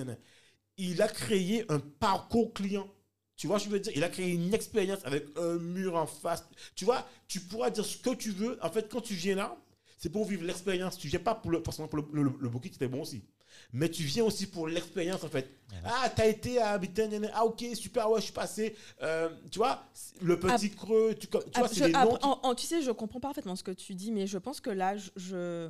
Il a créé un parcours client. Tu vois, je veux dire, il a créé une expérience avec un mur en face. Tu vois, tu pourras dire ce que tu veux. En fait, quand tu viens là, c'est pour vivre l'expérience. Tu viens pas pour le, forcément pour le, le, le était bon aussi. Mais tu viens aussi pour l'expérience, en fait. Ah, t'as été à nan. ah, ok, super, ouais, je suis passé. Euh, tu vois, le petit creux, tu, tu vois, c'est des noms. qui- en- en- tu sais, je comprends parfaitement ce que tu dis, mais je pense que là, je,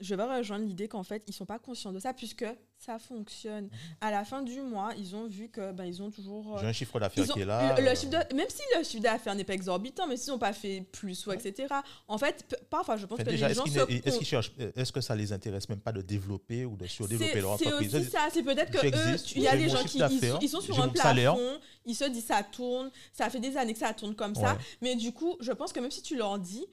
je, vais rejoindre l'idée qu'en fait, ils sont pas conscients de ça, puisque ça fonctionne. Mhm. À la fin du mois, ils ont vu que ben, ils ont toujours. euh, J'ai un chiffre d'affaires qui est là. le- le euh, chiffre de- même si le chiffre d'affaires n'est pas exorbitant, mais s'ils n'ont pas fait plus ou etc. En fait, parfois, je pense enfin, que déjà, les gens ne- est-ce cherchent, euh, est-ce que ça les intéresse même pas de développer ou de C'est surdévelopper leur c'est entreprise? aussi ça, c'est peut-être que eux, il y a des gens qui ils, sont sur un salaire. plafond, ils se disent ça tourne, ça fait des années que ça tourne comme ça, Ouais. mais du coup, je pense que même si tu leur dis,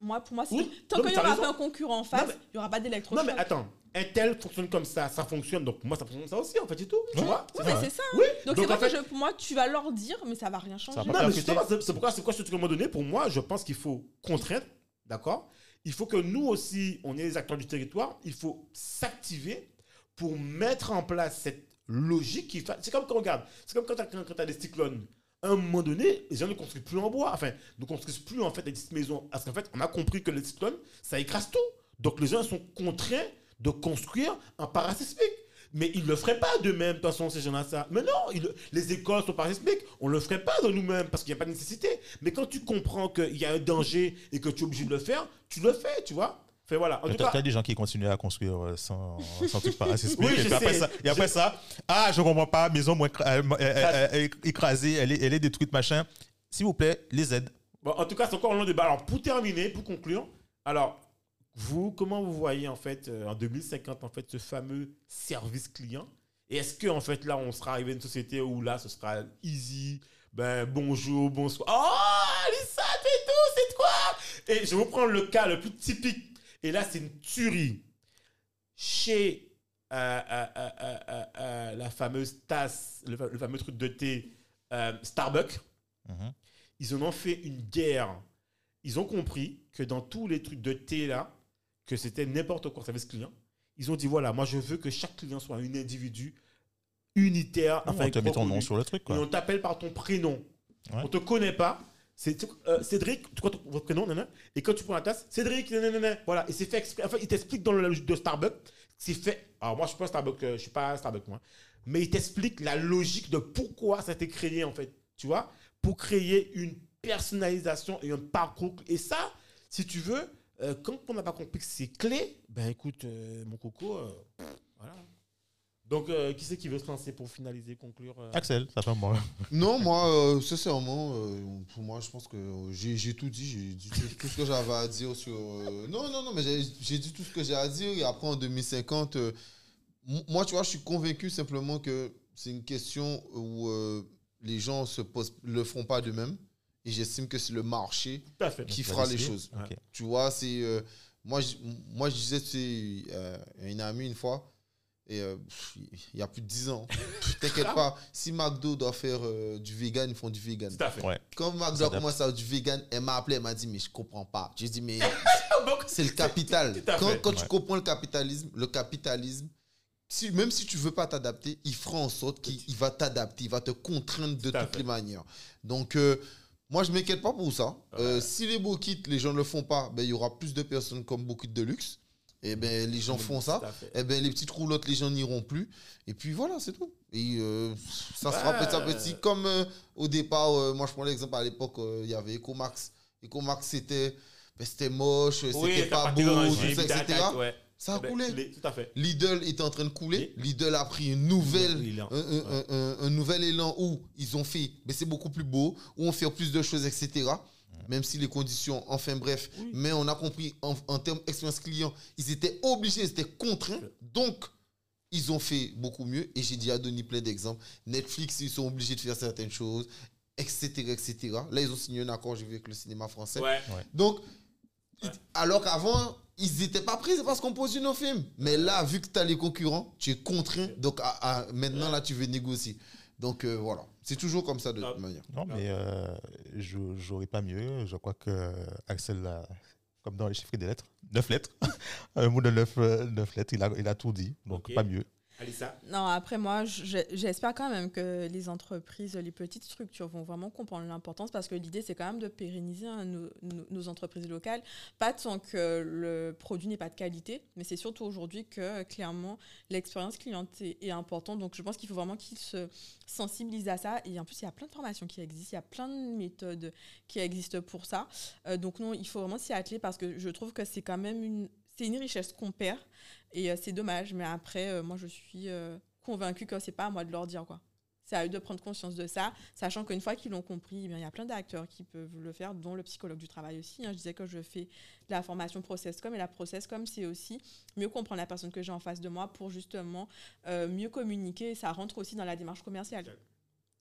moi pour moi, c'est- Oui, tant non, qu'il n'y aura raison. pas un concurrent en face, mais- il n'y aura pas Non, d'électrochoc. mais attends. Un tel fonctionne comme ça, ça fonctionne. Donc, moi, ça fonctionne comme ça aussi, en fait, c'est tout. Tu vois Ouais, C'est mais ça. c'est ça. Oui. Donc, Donc, c'est en vrai fait, que je- pour moi, tu vas leur dire, mais ça va rien changer. va pas Non, mais percuter. justement, c'est c'est pourquoi, c'est pourquoi te dis à un moment donné, pour moi, je pense qu'il faut contraindre, d'accord? Il faut que nous aussi, on est les acteurs du territoire, il faut s'activer pour mettre en place cette logique qui fait. C'est comme quand on regarde, c'est comme quand tu as, des cyclones. À un moment donné, les gens ne construisent plus en bois, enfin, ne construisent plus en fait des petites maisons. Parce qu'en fait, on a compris que les cyclones, ça écrase tout. Donc les gens sont contraints de construire en parasismique. Mais ils ne le feraient pas d'eux-mêmes, de toute façon, ces gens-là, ça. Mais non, les écoles sont parasismiques. On ne le ferait pas de nous-mêmes parce qu'il n'y a pas de nécessité. Mais quand tu comprends qu'il y a un danger et que tu es obligé de le faire, tu le fais, tu vois. Fait voilà. En tout cas, des gens qui continuent à construire euh, sans, sans truc parasismique. (laughs) Oui, et, je après ça, et après ça, ah, je comprends pas, maison moins euh, euh, euh, euh, écrasée, elle est, elle est détruite, machin. S'il vous plaît, les aides. Bon, en tout cas, c'est encore un long débat. Alors, pour terminer, pour conclure, alors, vous, comment vous voyez, en fait, euh, en 2050, en fait, ce fameux service client? Et est-ce que, en fait, là, on sera arrivé à une société où là, ce sera easy, ben, bonjour, bonsoir. Oh, Lisa, c'est tout, c'est quoi Et je vais vous prendre le cas le plus typique. Et là, c'est une tuerie. Chez euh, euh, euh, la fameuse tasse, le, fa- le fameux truc de thé Starbucks, Mhm. ils en ont fait une guerre. Ils ont compris que dans tous les trucs de thé là, que c'était n'importe quoi service client. Ils ont dit voilà, moi je veux que chaque client soit un individu unitaire. on avec te met ton nom sur le truc, Et on t'appelle par ton prénom. Ouais. On te connaît pas. C'est euh, Cédric, tu ton votre prénom, nanana, et quand tu prends la tasse, Cédric, nanana, voilà, et c'est fait exprès. Enfin, il t'explique dans le logique de Starbucks, c'est fait. Alors moi, je suis pas Starbucks, euh, je suis pas Starbucks moi, mais il t'explique la logique de pourquoi ça a été créé en fait, tu vois, pour créer une personnalisation et un parcours. Et ça, si tu veux, euh, quand on n'a pas compris que c'est clé, ben écoute, euh, mon coco, voilà. Donc, euh, qui c'est qui veut se lancer pour finaliser, conclure euh? Axel, ça fait un moment. Non, moi, euh, sincèrement, euh, pour moi, je pense que j'ai tout dit. J'ai dit tout, tout ce que j'avais à dire sur. euh, non, non, non, mais j'ai dit tout ce que j'ai à dire. Et après, en 2050, euh, m- moi, tu vois, je suis convaincu simplement que c'est une question où euh, les gens se posent, le font pas d'eux-mêmes. Et j'estime que c'est le marché qui fera les choses. Tu vois, c'est. euh, moi, je, moi, je disais, c'est euh, une amie une fois, et euh, pff, il y a plus de 10 ans. (laughs) T'inquiète pas, si McDo doit faire euh, du vegan, ils font du vegan. Tout à fait. Ouais. Quand McDo a commencé à faire du vegan, elle m'a appelé, elle m'a dit, mais je comprends pas. J'ai dit, mais (laughs) Donc, c'est le capital. Quand, tu comprends le capitalisme, le capitalisme, si, même si tu veux pas t'adapter, il fera en sorte qu'il il va t'adapter, il va te contraindre de Tout toutes fait. les manières. Donc, euh, moi, je m'inquiète pas pour ça. Euh, si les beaux kits, les gens ne le font pas, ben, il y aura plus de personnes comme beaucoup de luxe. Et ben, les gens font ça. Tout fait. Eh ben, les petites roulottes, les gens n'iront plus. Et puis voilà, c'est tout. Et euh, ça se fera Ouais. petit à petit. Comme euh, au départ, euh, moi je prends l'exemple à l'époque, il y avait Ecomax. Ecomax, c'était ben, c'était moche, c'était pas beau, tout ça, etc. Ça a Ben, coulé. Tout à fait. Lidl était en train de couler. Et- Lidl a pris une nouvelle, un, un- un- un- un nouvel élan où ils ont fait, mais c'est beaucoup plus beau, où on fait plus de choses, etc. Même si les conditions, enfin bref, Oui. mais on a compris en, en termes d'expérience client, ils étaient obligés, ils étaient contraints. Donc, ils ont fait beaucoup mieux. Et j'ai déjà donné plein d'exemples. Netflix, ils sont obligés de faire certaines choses, etc., etc. Là, ils ont signé un accord, j'ai vu, avec le cinéma français. Ouais. Donc, alors qu'avant, ils n'étaient pas pris, c'est parce qu'on produit nos films. Mais là, vu que tu as les concurrents, tu es contraint. Donc, à- à- maintenant, là, tu veux négocier. Donc euh, voilà, c'est toujours comme ça de Ah. toute manière. Non, mais euh, je n'aurais pas mieux. Je crois que Axel, a, comme dans les chiffres des lettres, 9 lettres, (laughs) un mot de 9, lettres, il a, il a tout dit. Donc pas mieux. Alissa? Non, après moi, je- j'espère quand même que les entreprises, les petites structures vont vraiment comprendre l'importance parce que l'idée, c'est quand même de pérenniser hein, nos, entreprises locales. Pas tant que le produit n'est pas de qualité, mais c'est surtout aujourd'hui que clairement l'expérience client est, est importante. Donc je pense qu'il faut vraiment qu'ils se sensibilisent à ça. Et en plus, il y a plein de formations qui existent, il y a plein de méthodes qui existent pour ça. Euh, donc non, il faut vraiment s'y atteler parce que je trouve que c'est quand même une, c'est une richesse qu'on perd. Et euh, c'est dommage, mais après, euh, moi, je suis euh, convaincue que c'est pas à moi de leur dire quoi. C'est à eux de prendre conscience de ça, sachant qu'une fois qu'ils l'ont compris, eh bien, il y a plein d'acteurs qui peuvent le faire, dont le psychologue du travail aussi. hein. Je disais que je fais de la formation process.com et la process.com, c'est aussi mieux comprendre la personne que j'ai en face de moi pour justement euh, mieux communiquer. Et ça rentre aussi dans la démarche commerciale.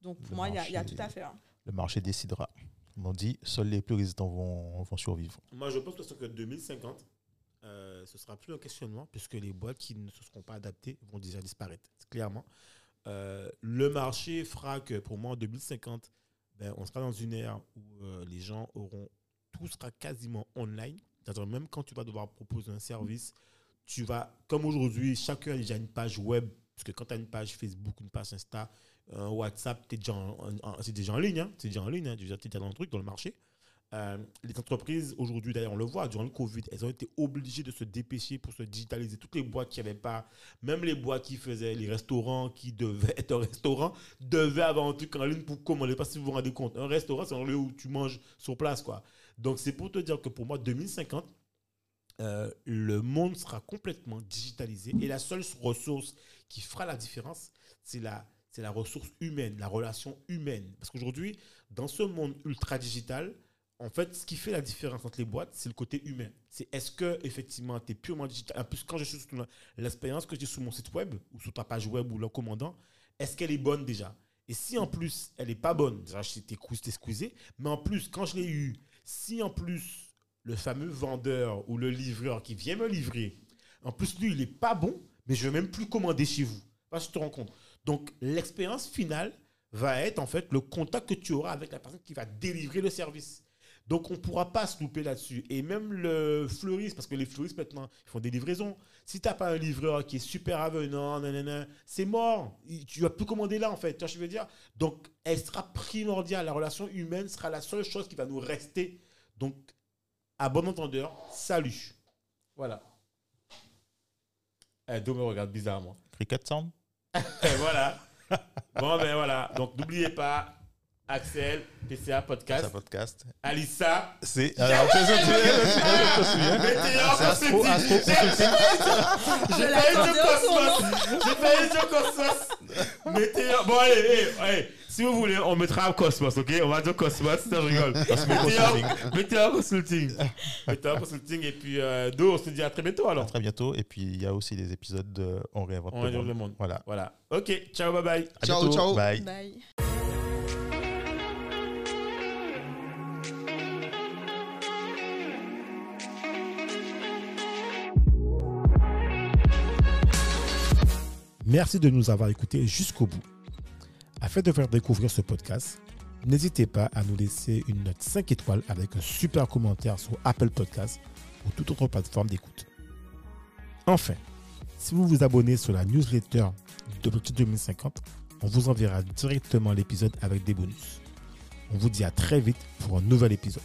Donc pour Le moi, il y, a- y tout à faire. Le marché décidera. On dit, seuls les plus résistants vont, vont survivre. Moi, je pense que que 2050, euh, ce sera plus un questionnement, puisque les boîtes qui ne se seront pas adaptées vont déjà disparaître, clairement. Euh, le marché fera que, pour moi, en 2050, ben, on sera dans une ère où euh, les gens auront, tout sera quasiment online. Même quand tu vas devoir proposer un service, tu vas, comme aujourd'hui, chacun a déjà une page web, parce que quand tu as une page Facebook, une page Insta, un WhatsApp, tu déjà en, c'est déjà en ligne, hein, c'est déjà en ligne, hein, tu es déjà dans le truc, dans le marché. Euh, les entreprises, aujourd'hui, d'ailleurs, on le voit, durant le Covid, elles ont été obligées de se dépêcher pour se digitaliser. Toutes les boîtes qui n'avaient pas, même les boîtes qui faisaient les restaurants, qui devaient (laughs) être un restaurant, devaient avoir un truc en ligne pour commander. Pas si vous vous rendez compte. Un restaurant, c'est un lieu où tu manges sur place, quoi. Donc, c'est pour te dire que pour moi, 2050, euh, le monde sera complètement digitalisé et la seule ressource qui fera la différence, c'est la, c'est la ressource humaine, la relation humaine. Parce qu'aujourd'hui, dans ce monde ultra digital, en fait, ce qui fait la différence entre les boîtes, c'est le côté humain. C'est est-ce que effectivement tu es purement digital? En plus, quand je suis sur l'expérience que j'ai sur mon site web ou sur ta page web ou le commandant, est-ce qu'elle est bonne déjà? Et si en plus elle n'est pas bonne, déjà je t'ai squeezé, mais en plus, quand je l'ai eu, si en plus le fameux vendeur ou le livreur qui vient me livrer, en plus lui il n'est pas bon, mais je ne vais même plus commander chez vous. Tu te rends compte. Donc l'expérience finale va être en fait le contact que tu auras avec la personne qui va délivrer le service. Donc, on ne pourra pas se louper là-dessus. Et même le fleuriste, parce que les fleuristes maintenant, ils font des livraisons. Si tu n'as pas un livreur qui est super avenant, c'est mort. Tu vas plus commander là, en fait. Tu vois ce que je veux dire? Donc, elle sera primordiale. La relation humaine sera la seule chose qui va nous rester. Donc, à bon entendeur, salut. Voilà. Eh, Do me regarde bizarrement. Cricket Sound (laughs) voilà. Bon, ben voilà. Donc, n'oubliez pas, Axel, PCA Ça Podcast, podcast. Alissa, C'est. Alors, je-. J'ai Je failli dire au Cosmos. J'ai failli dire Cosmos. Météor. Bon, allez, hey, si vous voulez, on mettra Cosmos, ok? On va dire Cosmos, non, je rigole. Météor Météor Consulting. Météor Consulting. Et puis, euh, Do, on se dit à très bientôt À alors. très bientôt. Et puis, il y a aussi des épisodes de On réinvente On le monde. le monde. Voilà. Voilà. Ok, ciao, bye bye. À Ciao, bientôt. ciao. Bye. Bye. Merci de nous avoir écoutés jusqu'au bout. Afin de faire découvrir ce podcast, n'hésitez pas à nous laisser une note 5 étoiles avec un super commentaire sur Apple Podcast ou toute autre plateforme d'écoute. Enfin, si vous vous abonnez sur la newsletter d'Objectif 2050, on vous enverra directement l'épisode avec des bonus. On vous dit à très vite pour un nouvel épisode.